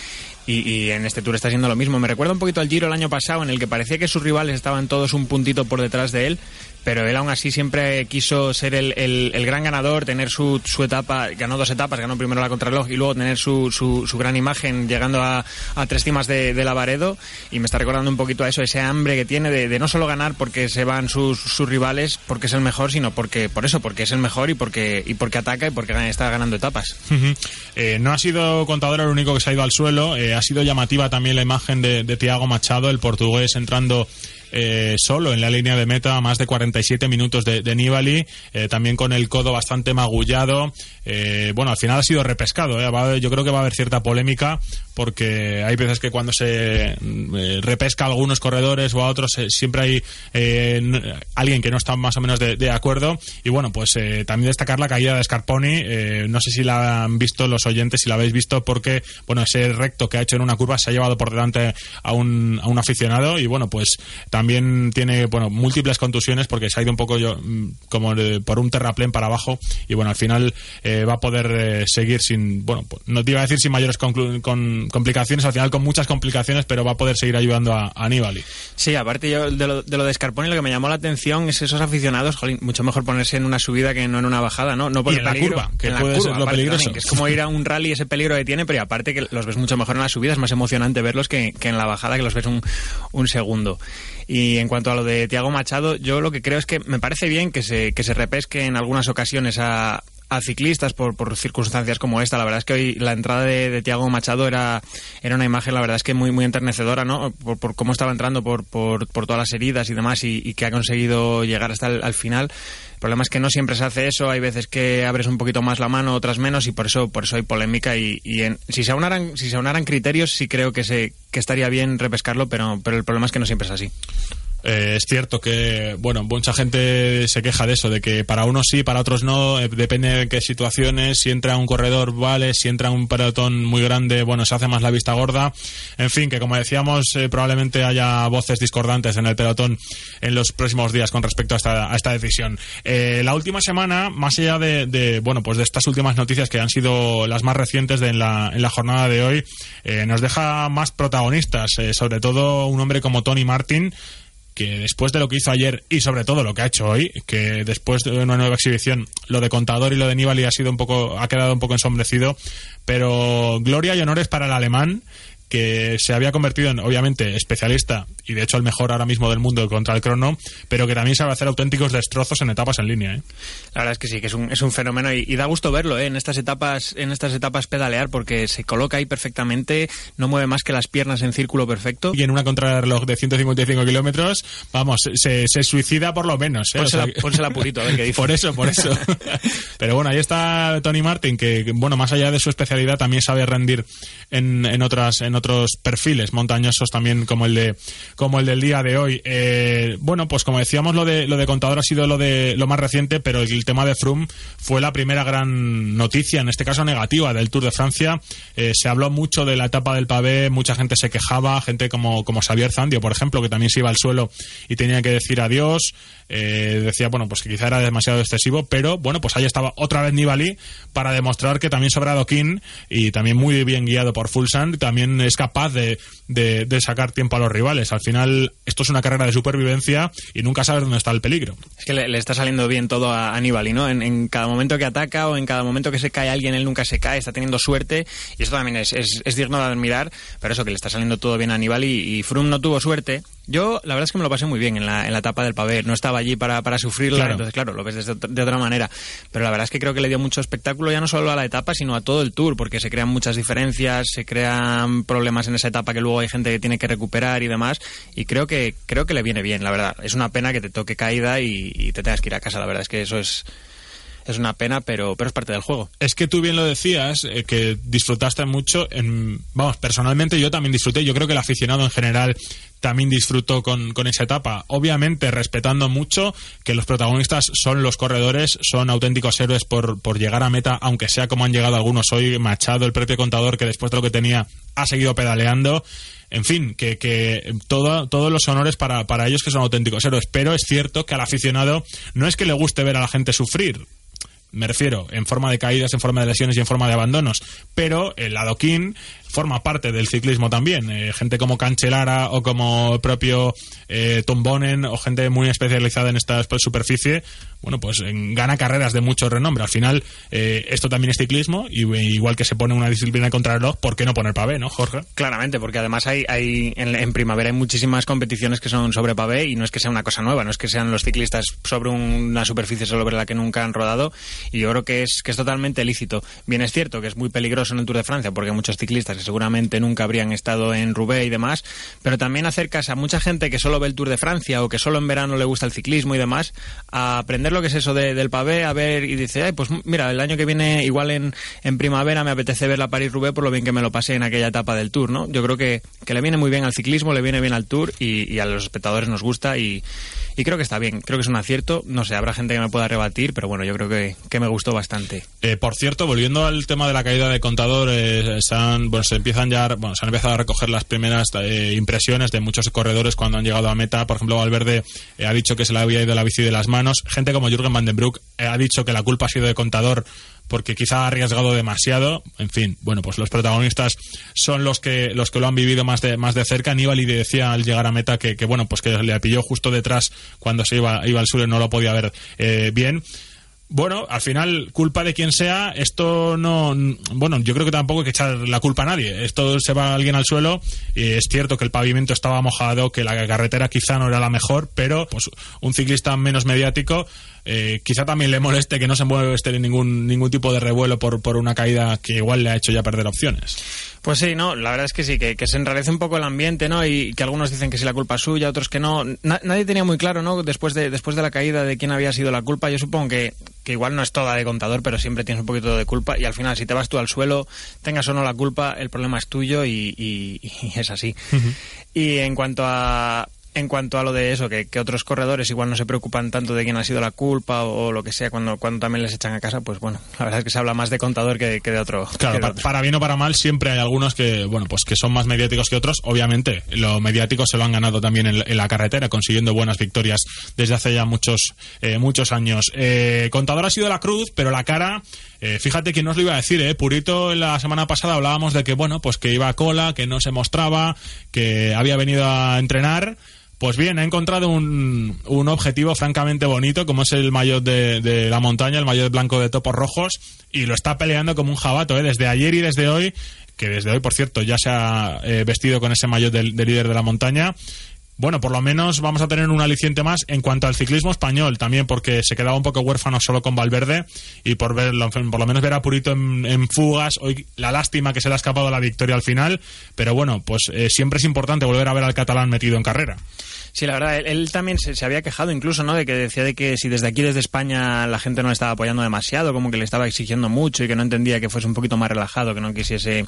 Y, y, en este Tour está siendo lo mismo. Me recuerda un poquito al Giro el año pasado, en el que parecía que sus rivales estaban todos un puntito por detrás de él, pero él aún así siempre quiso ser el, el, gran ganador, tener su, su, etapa, ganó dos etapas, ganó primero la contrarreloj y luego tener su, su, su gran imagen llegando a, a tres cimas de, de, Lavaredo y me está recordando un poquito a eso, ese hambre que tiene de, de no solo ganar porque se van sus, sus, rivales, porque es el mejor, sino porque por eso, porque es el mejor y porque, y porque ataca y porque está ganando etapas. eh, no ha sido Contador el único que se ha ido al suelo, eh, ha sido llamativa también la imagen de, de Tiago Machado, el portugués entrando eh, solo en la línea de meta, más de 47 minutos de, de Nibali, eh, también con el codo bastante magullado. Eh, bueno, al final ha sido repescado. yo creo que va a haber cierta polémica porque hay veces que cuando se repesca a algunos corredores o a otros siempre hay alguien que no está más o menos de, acuerdo. Y bueno, pues también destacar la caída de Scarponi. no sé si la han visto los oyentes, si la habéis visto, porque bueno, ese recto que ha hecho en una curva se ha llevado por delante a un, a un aficionado y bueno, pues también tiene bueno múltiples contusiones porque se ha ido un poco yo, mm, como por un terraplén para abajo y bueno al final eh, va a poder eh, seguir sin bueno pues, no te iba a decir sin mayores con, complicaciones al final con muchas complicaciones pero va a poder seguir ayudando a, Aníbal. Sí aparte yo de lo, de lo de Scarponi lo que me llamó la atención es esos aficionados mucho mejor ponerse en una subida que no en una bajada no no por en la curva que puede ser lo peligroso. es como ir a un rally ese peligro que tiene pero aparte que los ves mucho mejor en la subida es más emocionante verlos que, que en la bajada que los ves un, un segundo. y en cuanto a lo de Tiago Machado, yo lo que creo es que me parece bien que se, que se repesque en algunas ocasiones a, ciclistas por, por circunstancias como esta. La verdad es que hoy la entrada de, de Tiago Machado era, era una imagen, la verdad es que muy, muy enternecedora, ¿no? Por, por cómo estaba entrando, por, por, por, todas las heridas y demás, y, y que ha conseguido llegar hasta el al final. Problema es que no siempre se hace eso, hay veces que abres un poquito más la mano, otras menos, y por eso, por eso hay polémica. Y, y en, si se aunaran, si se aunaran criterios, sí creo que se, que estaría bien repescarlo, pero, pero el problema es que no siempre es así. Eh, es cierto que, bueno, mucha gente se queja de eso, de que para unos sí, para otros no, eh, depende de qué situaciones, si entra un corredor, vale, si entra un pelotón muy grande, bueno, se hace más la vista gorda. En fin, que como decíamos, eh, probablemente haya voces discordantes en el pelotón en los próximos días con respecto a esta, a esta decisión. la última semana, más allá de, bueno, pues de estas últimas noticias que han sido las más recientes de en, la, en la jornada de hoy, nos deja más protagonistas, sobre todo un hombre como Tony Martin, que después de lo que hizo ayer y sobre todo lo que ha hecho hoy, que después de una nueva exhibición, lo de Contador y lo de Nibali ha sido un poco, ha quedado un poco ensombrecido, pero gloria y honores para el alemán que se había convertido en, obviamente, especialista y de hecho el mejor ahora mismo del mundo contra el crono, pero que también sabe hacer auténticos destrozos en etapas en línea. ¿eh? La verdad es que sí, que es un, es un fenómeno y, da gusto verlo ¿eh? en estas etapas en estas etapas pedalear porque se coloca ahí perfectamente, no mueve más que las piernas en círculo perfecto. Y en una contrarreloj de 155 kilómetros, vamos, se, se, suicida por lo menos. ¿eh? Pónsela, purito, a ver qué dice. Por eso, por eso. pero bueno, ahí está Tony Martin, que bueno, más allá de su especialidad, también sabe rendir en, en, otras, en otros perfiles montañosos también como el de como el del día de hoy. Eh, bueno, pues como decíamos, lo de, lo de Contador ha sido lo, de, lo más reciente, pero el, tema de Froome fue la primera gran noticia, en este caso negativa, del Tour de Francia. Eh, se habló mucho de la etapa del pavé, mucha gente se quejaba, gente como, como Xavier Zandio, por ejemplo, que también se iba al suelo y tenía que decir adiós. Eh, decía, bueno, pues que quizá era demasiado excesivo, pero bueno, pues ahí estaba otra vez Nibali para demostrar que también sobre Adoquín y también muy bien guiado por Fulsan, también es capaz de, de, sacar tiempo a los rivales. Al final, esto es una carrera de supervivencia y nunca sabes dónde está el peligro. Es que le, está saliendo bien todo a, Nibali, ¿no? En, cada momento que ataca o en cada momento que se cae alguien, él nunca se cae, está teniendo suerte y esto también es, es, digno de admirar, pero eso que le está saliendo todo bien a Nibali y, y Froome no tuvo suerte yo, la verdad es que me lo pasé muy bien en la, en la etapa del pavé. No estaba allí para, para sufrirla, entonces, claro, lo ves desde, de otra manera. Pero la verdad es que creo que le dio mucho espectáculo ya no solo a la etapa, sino a todo el tour, porque se crean muchas diferencias, se crean problemas en esa etapa que luego hay gente que tiene que recuperar y demás. Y creo que, creo que le viene bien, la verdad. Es una pena que te toque caída y, y te tengas que ir a casa, la verdad es que eso es es una pena, pero, pero es parte del juego. Es que tú bien lo decías, eh, que disfrutaste mucho. En, vamos, personalmente yo también disfruté. Yo creo que el aficionado en general también disfrutó con, con, esa etapa. Obviamente respetando mucho que los protagonistas son los corredores, son auténticos héroes por, por llegar a meta, aunque sea como han llegado algunos hoy, Machado, el propio contador, que después de lo que tenía ha seguido pedaleando. En fin, que, que todo, todos los honores para, para ellos que son auténticos héroes. Pero es cierto que al aficionado no es que le guste ver a la gente sufrir me refiero, en forma de caídas, en forma de lesiones y en forma de abandonos. Pero el adoquín forma parte del ciclismo también. Eh, gente como Cancelara o como propio eh, Tom o gente muy especializada en esta superficie, bueno, pues gana carreras de mucho renombre. Al final, eh, esto también es ciclismo y igual que se pone una disciplina contra el reloj, ¿por qué no poner pavé, no, Jorge? Claramente, porque además hay, hay en, primavera hay muchísimas competiciones que son sobre pavé y no es que sea una cosa nueva, no es que sean los ciclistas sobre una superficie sobre la que nunca han rodado y yo creo que es, que es totalmente lícito. Bien es cierto que es muy peligroso en el Tour de Francia porque muchos ciclistas seguramente nunca habrían estado en Roubaix y demás, pero también acercas a mucha gente que solo ve el Tour de Francia o que solo en verano le gusta el ciclismo y demás a aprender lo que es eso del pavé, a ver y dice, Ay, pues mira, el año que viene igual en, en primavera me apetece ver la París-Roubaix por lo bien que me lo pasé en aquella etapa del Tour, ¿no? Yo creo que, que le viene muy bien al ciclismo, le viene bien al Tour y, a los espectadores nos gusta y, creo que está bien, creo que es un acierto. No sé, habrá gente que me pueda rebatir, pero bueno, yo creo que, me gustó bastante. Eh, por cierto, volviendo al tema de la caída de contador, eh, bueno, se empiezan ya, bueno, se han empezado a recoger las primeras eh, impresiones de muchos corredores cuando han llegado a meta. Por ejemplo, Valverde ha dicho que se le había ido la bici de las manos. Gente como Jürgen Van den Broek ha dicho que la culpa ha sido de contador porque quizá ha arriesgado demasiado. En fin, bueno, pues los protagonistas son los que los que lo han vivido más de más de cerca. Aníbal y decía al llegar a meta que, bueno, pues que le pilló justo detrás cuando se iba iba al sur y no lo podía ver eh, bien bueno, al final, culpa de quien sea, esto no. Bueno, yo creo que tampoco hay que echar la culpa a nadie. Esto se va alguien al suelo y es cierto que el pavimento estaba mojado, que la carretera quizá no era la mejor, pero pues un ciclista menos mediático eh, quizá también le moleste que no se mueve este ningún, ningún tipo de revuelo por, por una caída que igual le ha hecho ya perder opciones. Pues sí, no, la verdad es que sí, que, se enrarece un poco el ambiente, ¿no? Y que algunos dicen que sí la culpa es suya, otros que no. nadie tenía muy claro, ¿no? Después de, después de la caída de quién había sido la culpa. Yo supongo que, que igual no es toda de contador, pero siempre tienes un poquito de culpa. Y al final, si te vas tú al suelo, tengas o no la culpa, el problema es tuyo y, es así. Y en cuanto a, en cuanto a lo de eso, que, otros corredores igual no se preocupan tanto de quién ha sido la culpa o, lo que sea cuando, cuando también les echan a casa, pues bueno, la verdad es que se habla más de contador que, de otro. Claro, para, bien o para mal siempre hay algunos que, bueno, pues que son más mediáticos que otros. Obviamente, lo mediático se lo han ganado también en, la carretera, consiguiendo buenas victorias desde hace ya muchos, eh, muchos años. Eh, contador ha sido la cruz, pero la cara... Eh, fíjate que no os lo iba a decir, ¿eh? Purito la semana pasada hablábamos de que, bueno, pues que iba a cola, que no se mostraba, que había venido a entrenar, pues bien, ha encontrado un, un objetivo francamente bonito, como es el maillot de, la montaña, el maillot blanco de topos rojos, y lo está peleando como un jabato, ¿eh? desde ayer y desde hoy, que desde hoy, por cierto, ya se ha eh, vestido con ese maillot del de líder de la montaña bueno, por lo menos vamos a tener un aliciente más en cuanto al ciclismo español también, porque se quedaba un poco huérfano solo con Valverde y por verlo, por lo menos ver a Purito en, fugas, hoy la lástima que se le ha escapado la victoria al final, pero bueno, pues eh, siempre es importante volver a ver al catalán metido en carrera. Sí, la verdad, él, también se, había quejado incluso, ¿no? De que decía de que si desde aquí, desde España, la gente no le estaba apoyando demasiado, como que le estaba exigiendo mucho y que no entendía que fuese un poquito más relajado, que no quisiese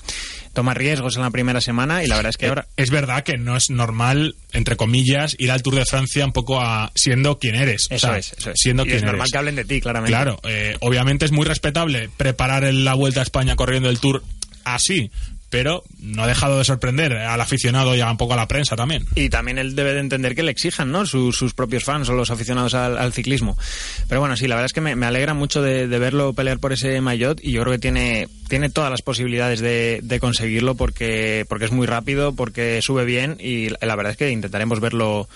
tomar riesgos en la primera semana y la verdad es que eh, ahora... Es verdad que no es normal, entre comillas, ir al Tour de Francia un poco a siendo quien eres. Eso, es, eso es, Siendo quien es normal que hablen de ti, claramente. Claro, eh, obviamente es muy respetable preparar la Vuelta a España corriendo el Tour así, pero no ha dejado de sorprender al aficionado y a un poco a la prensa también. Y también él debe de entender que le exijan, ¿no? Sus, propios fans o los aficionados al, ciclismo. Pero bueno, sí, la verdad es que me, alegra mucho de, verlo pelear por ese maillot y yo creo que tiene, tiene todas las posibilidades de, conseguirlo porque, porque es muy rápido, porque sube bien y la verdad es que intentaremos verlo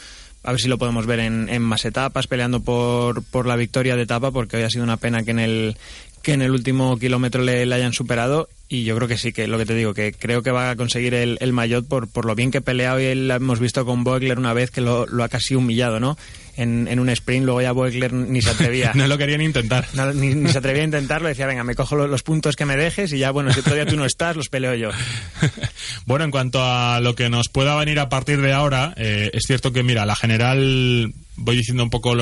a ver si lo podemos ver en, más etapas, peleando por, por la victoria de etapa, porque hoy ha sido una pena que en el, que en el último kilómetro le, hayan superado y yo creo que sí, que lo que te digo, que creo que va a conseguir el, el maillot por, por lo bien que pelea y lo hemos visto con Boegler una vez que lo, lo ha casi humillado, ¿no? En, en, un sprint, luego ya Boegler ni se atrevía. no lo querían intentar. ni, se atrevía a intentarlo, decía, venga, me cojo los, puntos que me dejes y ya, bueno, si todavía tú no estás, los peleo yo. bueno, en cuanto a lo que nos pueda venir a partir de ahora, eh, es cierto que, mira, la general voy diciendo un poco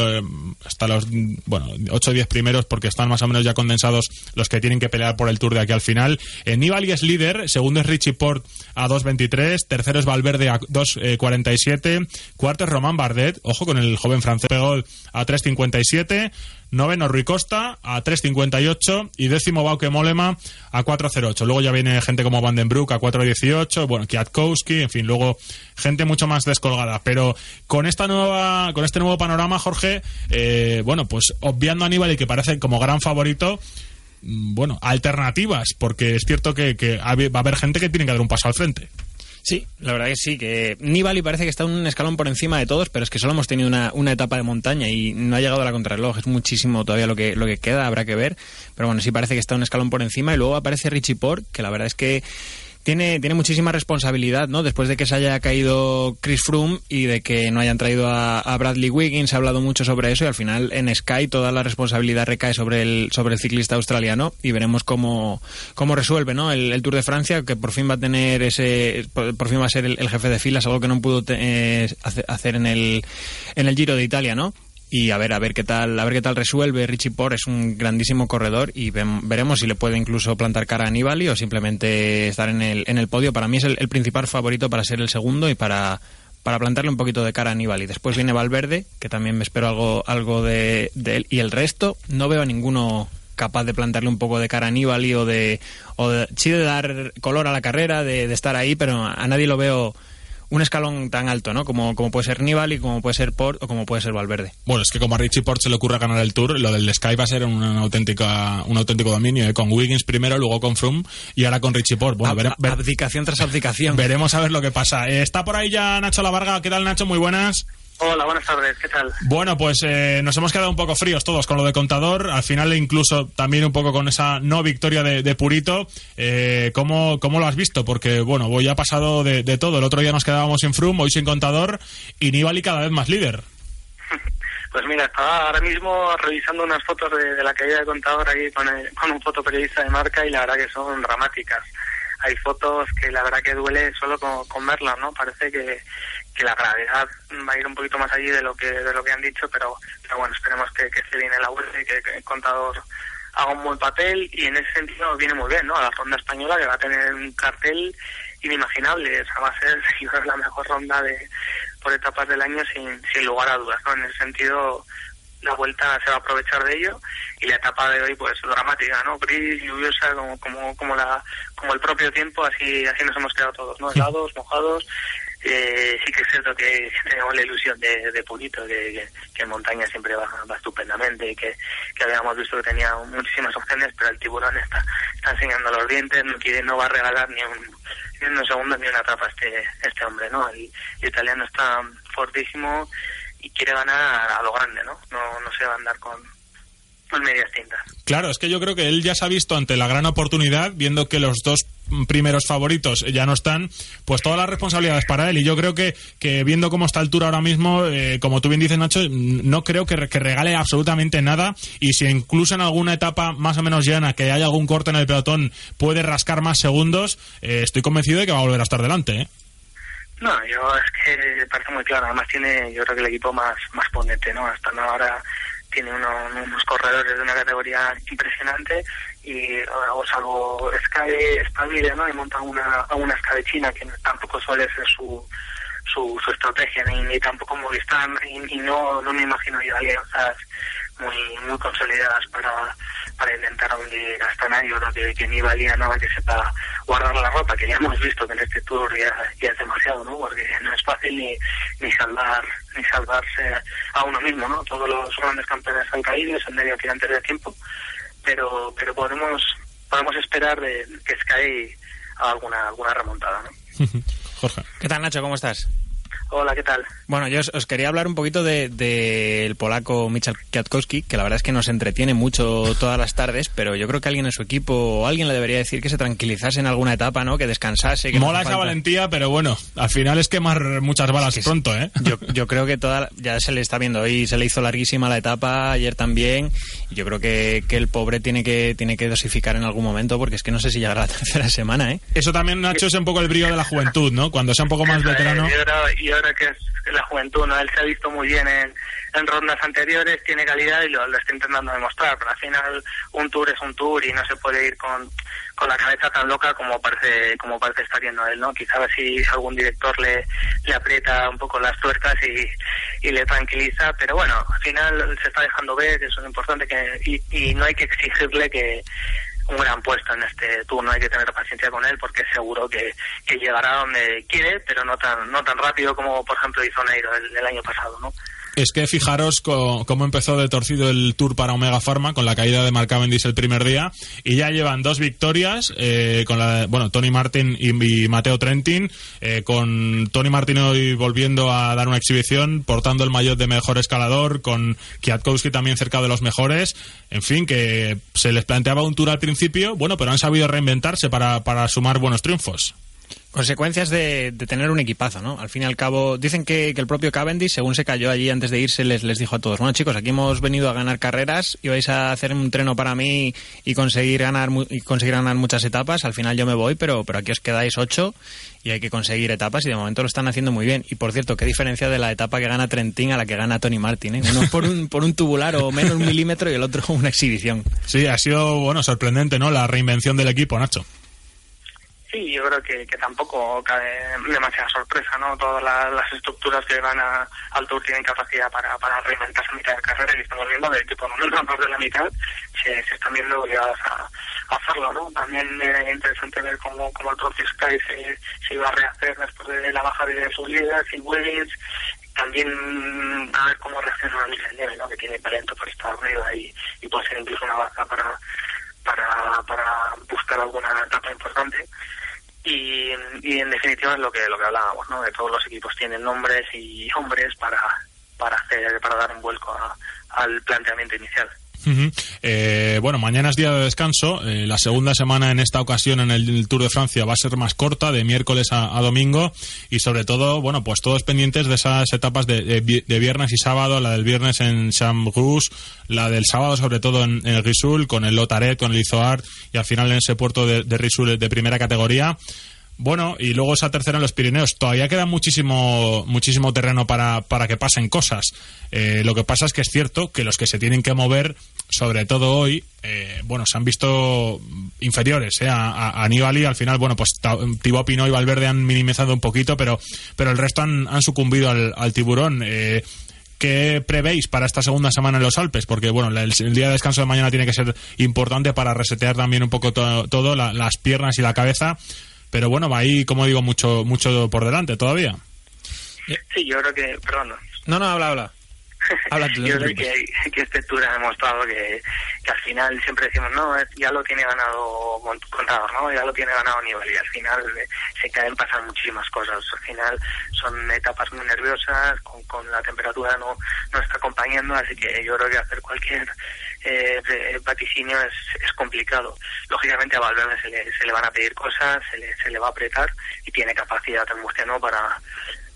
hasta los bueno 8 o 10 primeros porque están más o menos ya condensados los que tienen que pelear por el Tour de aquí al final. Eh, Nibali es líder, segundo es Richie Port a 2.23, tercero es Valverde a 2.47, cuarto es Román Bardet, ojo con el joven francés Pegol a 3.57, noveno Rui Costa a 3.58 y décimo Bauke Molema a 4.08. Luego ya viene gente como Vandenbroek a 4.18, bueno, Kwiatkowski, en fin, luego gente mucho más descolgada. Pero con esta nueva, con este nuevo panorama, Jorge, eh, bueno, pues obviando a Aníbal y que parece como gran favorito, mm, bueno, alternativas, porque es cierto que va a haber gente que tiene que dar un paso al frente. Sí, la verdad que sí, que Nibali parece que está un escalón por encima de todos, pero es que solo hemos tenido una, una etapa de montaña y no ha llegado a la contrarreloj, es muchísimo todavía lo que, lo que queda, habrá que ver, pero bueno, sí parece que está un escalón por encima y luego aparece Richie Port, que la verdad es que tiene, tiene muchísima responsabilidad, ¿no? Después de que se haya caído Chris Froome y de que no hayan traído a, Bradley Wiggins, ha hablado mucho sobre eso y al final en Sky toda la responsabilidad recae sobre el, sobre el ciclista australiano y veremos cómo, cómo resuelve, ¿no? El, Tour de Francia, que por fin va a tener ese, por, fin va a ser el, jefe de filas, algo que no pudo eh, hacer en el, en el Giro de Italia, ¿no? Y a ver a ver qué tal a ver qué tal resuelve. Richie Por es un grandísimo corredor y veremos si le puede incluso plantar cara a Nibali o simplemente estar en el, en el podio. Para mí es el, principal favorito para ser el segundo y para para plantarle un poquito de cara a Nibali después viene Valverde que también me espero algo algo de, él. Y el resto no veo a ninguno capaz de plantarle un poco de cara a Nibali o de, o de sí de dar color a la carrera de, de estar ahí pero a nadie lo veo un escalón tan alto, ¿no? Como, como puede ser Nibali, como puede ser Port o como puede ser Valverde. Bueno, es que como a Richie Port se le ocurre ganar el Tour, lo del Sky va a ser una auténtica, un auténtico dominio, ¿eh? con Wiggins primero, luego con Froome y ahora con Richie Port. Bueno, abdicación tras abdicación. Veremos a ver lo que pasa. Eh, está por ahí ya Nacho Lavarga. ¿Qué tal, Nacho? Muy buenas. Hola, buenas tardes, ¿qué tal? Bueno, pues eh, nos hemos quedado un poco fríos todos con lo de contador, al final incluso también un poco con esa no victoria de, Purito. Eh, ¿cómo, ¿cómo, lo has visto? Porque, bueno, hoy ha pasado de, todo. El otro día nos quedábamos sin Froome, hoy sin contador y Nibali cada vez más líder. Pues mira, estaba ahora mismo revisando unas fotos de, la caída de contador ahí con, con un fotoperiodista de marca y la verdad que son dramáticas. Hay fotos que la verdad que duele solo con, con verlas, ¿no? Parece que que la gravedad va a ir un poquito más allí de lo que de lo que han dicho, pero, pero bueno, esperemos que, que se viene la vuelta y que, el contador haga un buen papel y en ese sentido viene muy bien, ¿no? A la ronda española que va a tener un cartel inimaginable, esa va a ser la mejor ronda de por etapas del año sin, sin lugar a dudas, ¿no? En ese sentido la vuelta se va a aprovechar de ello y la etapa de hoy pues dramática, ¿no? Gris, lluviosa, como como como la como el propio tiempo, así así nos hemos quedado todos, ¿no? Helados, mojados eh, sí que es cierto que tenemos la ilusión de, de Purito, que, que, en montaña siempre va, va estupendamente, que, que habíamos visto que tenía muchísimas opciones, pero el tiburón está, está enseñando los dientes, no quiere, no va a regalar ni un, ni un segundo ni una etapa este, este hombre, ¿no? El, italiano está fortísimo y quiere ganar a, lo grande, ¿no? No, no se va a andar con, en medias tintas. Claro, es que yo creo que él ya se ha visto ante la gran oportunidad, viendo que los dos primeros favoritos ya no están, pues todas las responsabilidades para él. Y yo creo que, que viendo cómo está el Tour ahora mismo, eh, como tú bien dices, Nacho, no creo que, que, regale absolutamente nada. Y si incluso en alguna etapa más o menos llana, que haya algún corte en el pelotón, puede rascar más segundos, eh, estoy convencido de que va a volver a estar delante. ¿eh? No, yo es que parece muy claro. Además tiene, yo creo que el equipo más, más ponente, ¿no? Hasta ahora tiene unos corredores de una categoría impresionante y o salvo Sky Stabile, ¿no? Y monta una, una Sky China que tampoco suele ser su su, su estrategia ni, ni tampoco Movistar y, y no, no me imagino yo alianzas muy muy consolidadas para, para intentar hundir a nadie Yo creo que, ni valía nada que sepa guardar la ropa, que ya hemos visto que en este tour ya, ya es demasiado, ¿no? Porque no es fácil ni, ni salvar ni salvarse a uno mismo, ¿no? Todos los grandes campeones han caído, son medio que antes de tiempo, pero pero podemos podemos esperar de que Sky haga alguna alguna remontada, ¿no? ¿Qué tal, Nacho? ¿Cómo estás? Hola, ¿qué tal? Bueno, yo os, quería hablar un poquito del de, polaco Michal Kwiatkowski, que la verdad es que nos entretiene mucho todas las tardes, pero yo creo que alguien en su equipo o alguien le debería decir que se tranquilizase en alguna etapa, ¿no? Que descansase. Que Mola esa valentía, pero bueno, al final es quemar muchas balas pronto, ¿eh? Yo, yo creo que toda, ya se le está viendo hoy, se le hizo larguísima la etapa, ayer también, y yo creo que, que el pobre tiene que, tiene que dosificar en algún momento, porque es que no sé si llegará la tercera semana, ¿eh? Eso también, Nacho, es un poco el brío de la juventud, ¿no? Cuando sea un poco más veterano ahora que es la juventud, ¿no? Él se ha visto muy bien en, en rondas anteriores, tiene calidad y lo, está intentando demostrar, pero al final un tour es un tour y no se puede ir con, con la cabeza tan loca como parece como parece estar yendo él, ¿no? Quizás si algún director le, le aprieta un poco las tuercas y, y le tranquiliza, pero bueno, al final se está dejando ver, eso es importante, que y no hay que exigirle que un gran puesto en este tour, no hay que tener paciencia con él porque seguro que, que llegará donde quiere, pero no tan no tan rápido como por ejemplo hizo Neiro el año pasado, ¿no? Es que fijaros cómo empezó de torcido el Tour para Omega Pharma con la caída de Mark Cavendish el primer día. Y ya llevan dos victorias eh, con la bueno Tony Martin y, Mateo Trentin eh, con Tony Martin hoy volviendo a dar una exhibición portando el maillot de mejor escalador con Kwiatkowski también cerca de los mejores. En fin que se les planteaba un Tour al principio bueno pero han sabido reinventarse para, para sumar buenos triunfos Consecuencias de, tener un equipazo, ¿no? Al fin y al cabo, dicen que, el propio Cavendish, según se cayó allí antes de irse, les, les dijo a todos, bueno chicos, aquí hemos venido a ganar carreras y vais a hacer un treno para mí y conseguir ganar y conseguir ganar muchas etapas. Al final yo me voy, pero, pero aquí os quedáis ocho y hay que conseguir etapas y de momento lo están haciendo muy bien. Y por cierto, qué diferencia de la etapa que gana Trentin a la que gana Tony Martin, ¿eh? Uno por un, por un tubular o menos un milímetro y el otro una exhibición. Sí, ha sido, bueno, sorprendente, ¿no? La reinvención del equipo, Nacho. Sí, yo creo que, que tampoco cae demasiada sorpresa, ¿no? Todas las, estructuras que van al Tour tienen capacidad para, para reinventarse a mitad de carrera y estamos viendo que por lo menos más de la mitad se, se están viendo obligadas a, hacerlo, ¿no? También es interesante ver cómo, cómo el propio Sky se, se iba a rehacer después de la baja de sus líderes y Wiggins también a ver cómo reacciona Michael Nieve, ¿no? que tiene talento por estar arriba y, y puede ser incluso una baza para, para, para buscar alguna etapa importante y, y en definitiva es lo que lo que hablábamos no de todos los equipos tienen nombres y hombres para para hacer para dar un vuelco al planteamiento inicial eh, bueno, mañana es día de descanso. Eh, la segunda semana en esta ocasión en el, Tour de Francia va a ser más corta, de miércoles a, domingo. Y sobre todo, bueno, pues todos pendientes de esas etapas de, viernes y sábado, la del viernes en Chambrus, la del sábado sobre todo en, el Risul, con el Lotaret, con el Izoar y al final en ese puerto de, de Risul de primera categoría. Bueno, y luego esa tercera en los Pirineos. Todavía queda muchísimo, muchísimo terreno para, para que pasen cosas. Eh, lo que pasa es que es cierto que los que se tienen que mover, sobre todo hoy, eh, bueno, se han visto inferiores eh, a, Aníbal y al final, bueno, pues Thibaut Pinot y Valverde han minimizado un poquito, pero, pero el resto han, han sucumbido al, tiburón. Eh, ¿Qué prevéis para esta segunda semana en los Alpes? Porque, bueno, el, día de descanso de mañana tiene que ser importante para resetear también un poco todo, las piernas y la cabeza pero bueno, va ahí, como digo, mucho mucho por delante todavía. Sí, yo creo que, perdón. No, no, habla, habla. Yo creo que, que, este Tour ha demostrado que, que al final siempre decimos, no, ya lo tiene ganado Contador, ¿no? Ya lo tiene ganado Nivel y al final se caen, pasan muchísimas cosas. Al final son etapas muy nerviosas, con, con la temperatura no, no está acompañando, así que yo creo que hacer cualquier eh, vaticinio es, es complicado. Lógicamente a Valverde se le, se le van a pedir cosas, se le, se le va a apretar y tiene capacidad en ¿no? para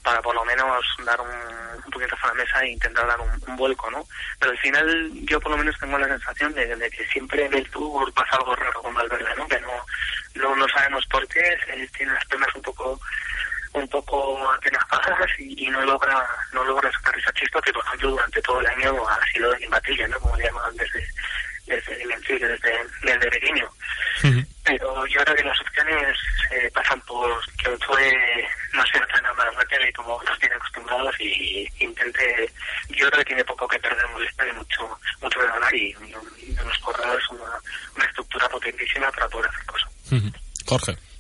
para por lo menos dar un poquito a la mesa e intentar dar un, vuelco, ¿no? Pero al final yo por lo menos tengo la sensación de, que siempre en el Tour pasa algo raro con Valverde, ¿no? Que no, no, sabemos por qué, tiene las piernas un poco un poco atenazadas y, no logra no logra sacar esa chispa que por ejemplo durante todo el año ha sido imbatible, ¿no? Como le llaman desde desde desde, desde pequeño. Pero yo creo que las opciones eh, pasan por que fue no sea tan y como nos tiene acostumbrados y intente, yo creo que tiene poco que perder, molestar y mucho, mucho de ganar y, y, nos corredores una, una estructura potentísima para poder hacer cosas. Jorge.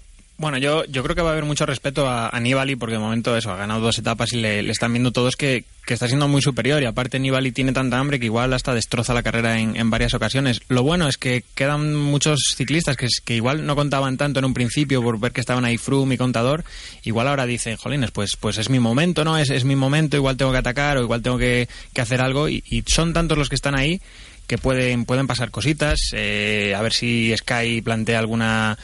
Bueno, yo, yo creo que va a haber mucho respeto a, a porque de momento eso, ha ganado dos etapas y le, le están viendo todos que, que, está siendo muy superior y aparte Nibali tiene tanta hambre que igual hasta destroza la carrera en, en varias ocasiones. Lo bueno es que quedan muchos ciclistas que, que igual no contaban tanto en un principio por ver que estaban ahí Froome y Contador, igual ahora dicen, jolines, pues, pues es mi momento, ¿no? Es, es mi momento, igual tengo que atacar o igual tengo que, que hacer algo y, y son tantos los que están ahí que pueden, pueden pasar cositas, eh, a ver si Sky plantea alguna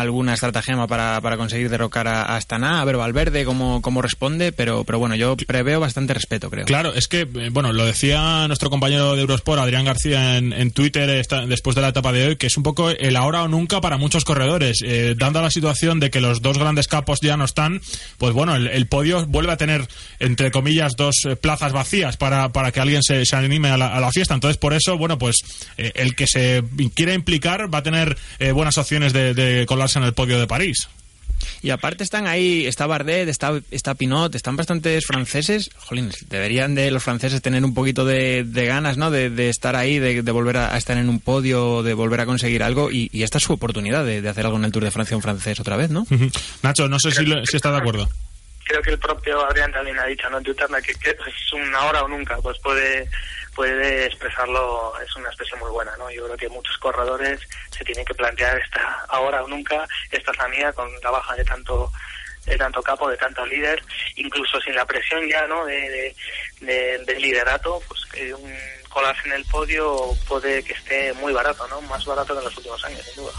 alguna estratagema para, para conseguir derrocar a, Astana, a ver Valverde cómo, cómo responde, pero, pero bueno, yo preveo bastante respeto, creo. Claro, es que, eh, bueno, lo decía nuestro compañero de Eurosport, Adrián García, en, en Twitter esta, después de la etapa de hoy, que es un poco el ahora o nunca para muchos corredores. Eh, dando la situación de que los dos grandes capos ya no están, pues bueno, el, podio vuelve a tener, entre comillas, dos eh, plazas vacías para, para que alguien se, se anime a la, a la, fiesta. Entonces, por eso, bueno, pues eh, el que se quiera implicar va a tener eh, buenas opciones de, de colarse en el podio de París. Y aparte están ahí, está Bardet, está, está Pinot, están bastantes franceses. Jolín, deberían de los franceses tener un poquito de, de ganas, ¿no? De, de, estar ahí, de, de volver a, a, estar en un podio, de volver a conseguir algo. Y, y esta es su oportunidad de, de, hacer algo en el Tour de Francia un francés otra vez, ¿no? Uh -huh. Nacho, no sé si, si está de acuerdo creo que el propio Adrián también ha dicho ¿no? en Twitter que, que es una hora o nunca, pues puede puede expresarlo, es una expresión muy buena, ¿no? Yo creo que muchos corredores se tienen que plantear esta ahora o nunca, esta es la mía con la baja de tanto de tanto capo, de tanto líder, incluso sin la presión ya, ¿no? De, de, de, de liderato, pues que un colarse en el podio puede que esté muy barato, ¿no? Más barato que en los últimos años, sin duda.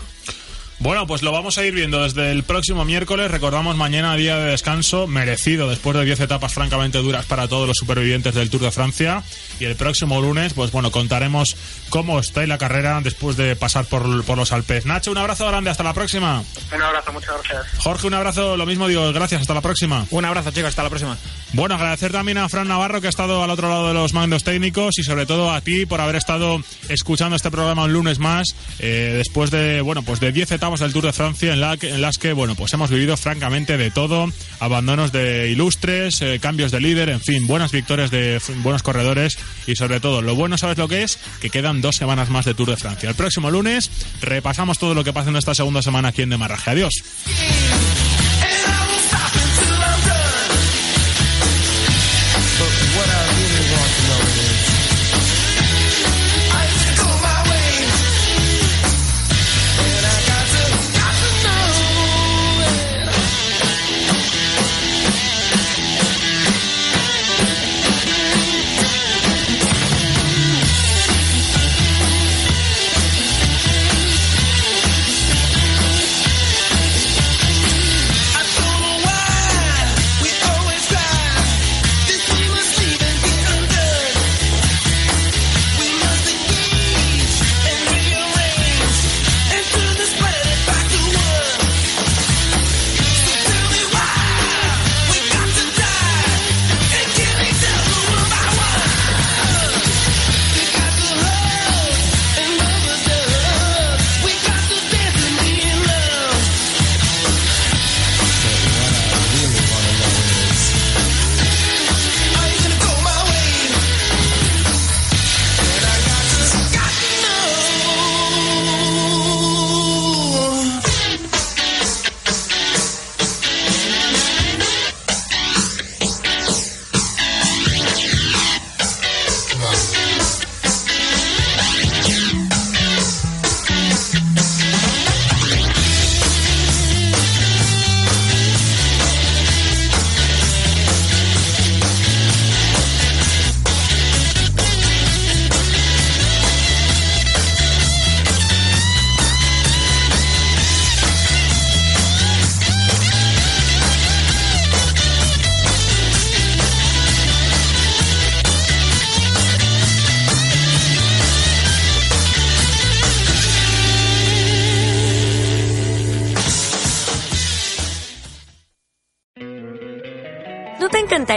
Bueno, pues lo vamos a ir viendo desde el próximo miércoles. Recordamos mañana día de descanso, merecido después de 10 etapas francamente duras para todos los supervivientes del Tour de Francia. Y el próximo lunes, pues bueno, contaremos cómo está la carrera después de pasar por, por los Alpes. Nacho, un abrazo grande, hasta la próxima. Un abrazo, muchas gracias. Jorge, un abrazo, lo mismo digo, gracias, hasta la próxima. Un abrazo, chicos, hasta la próxima. Bueno, agradecer también a Fran Navarro que ha estado al otro lado de los mandos técnicos y sobre todo a ti por haber estado escuchando este programa un lunes más eh, después de, bueno, pues de 10 etapas del Tour de Francia en, las que, bueno, pues hemos vivido francamente de todo, abandonos de ilustres, eh, cambios de líder, en fin, buenas victorias de buenos corredores y sobre todo, lo bueno, ¿sabes lo que es? Que quedan dos semanas más de Tour de Francia. El próximo lunes repasamos todo lo que pasa en esta segunda semana aquí en Demarraje. Adiós.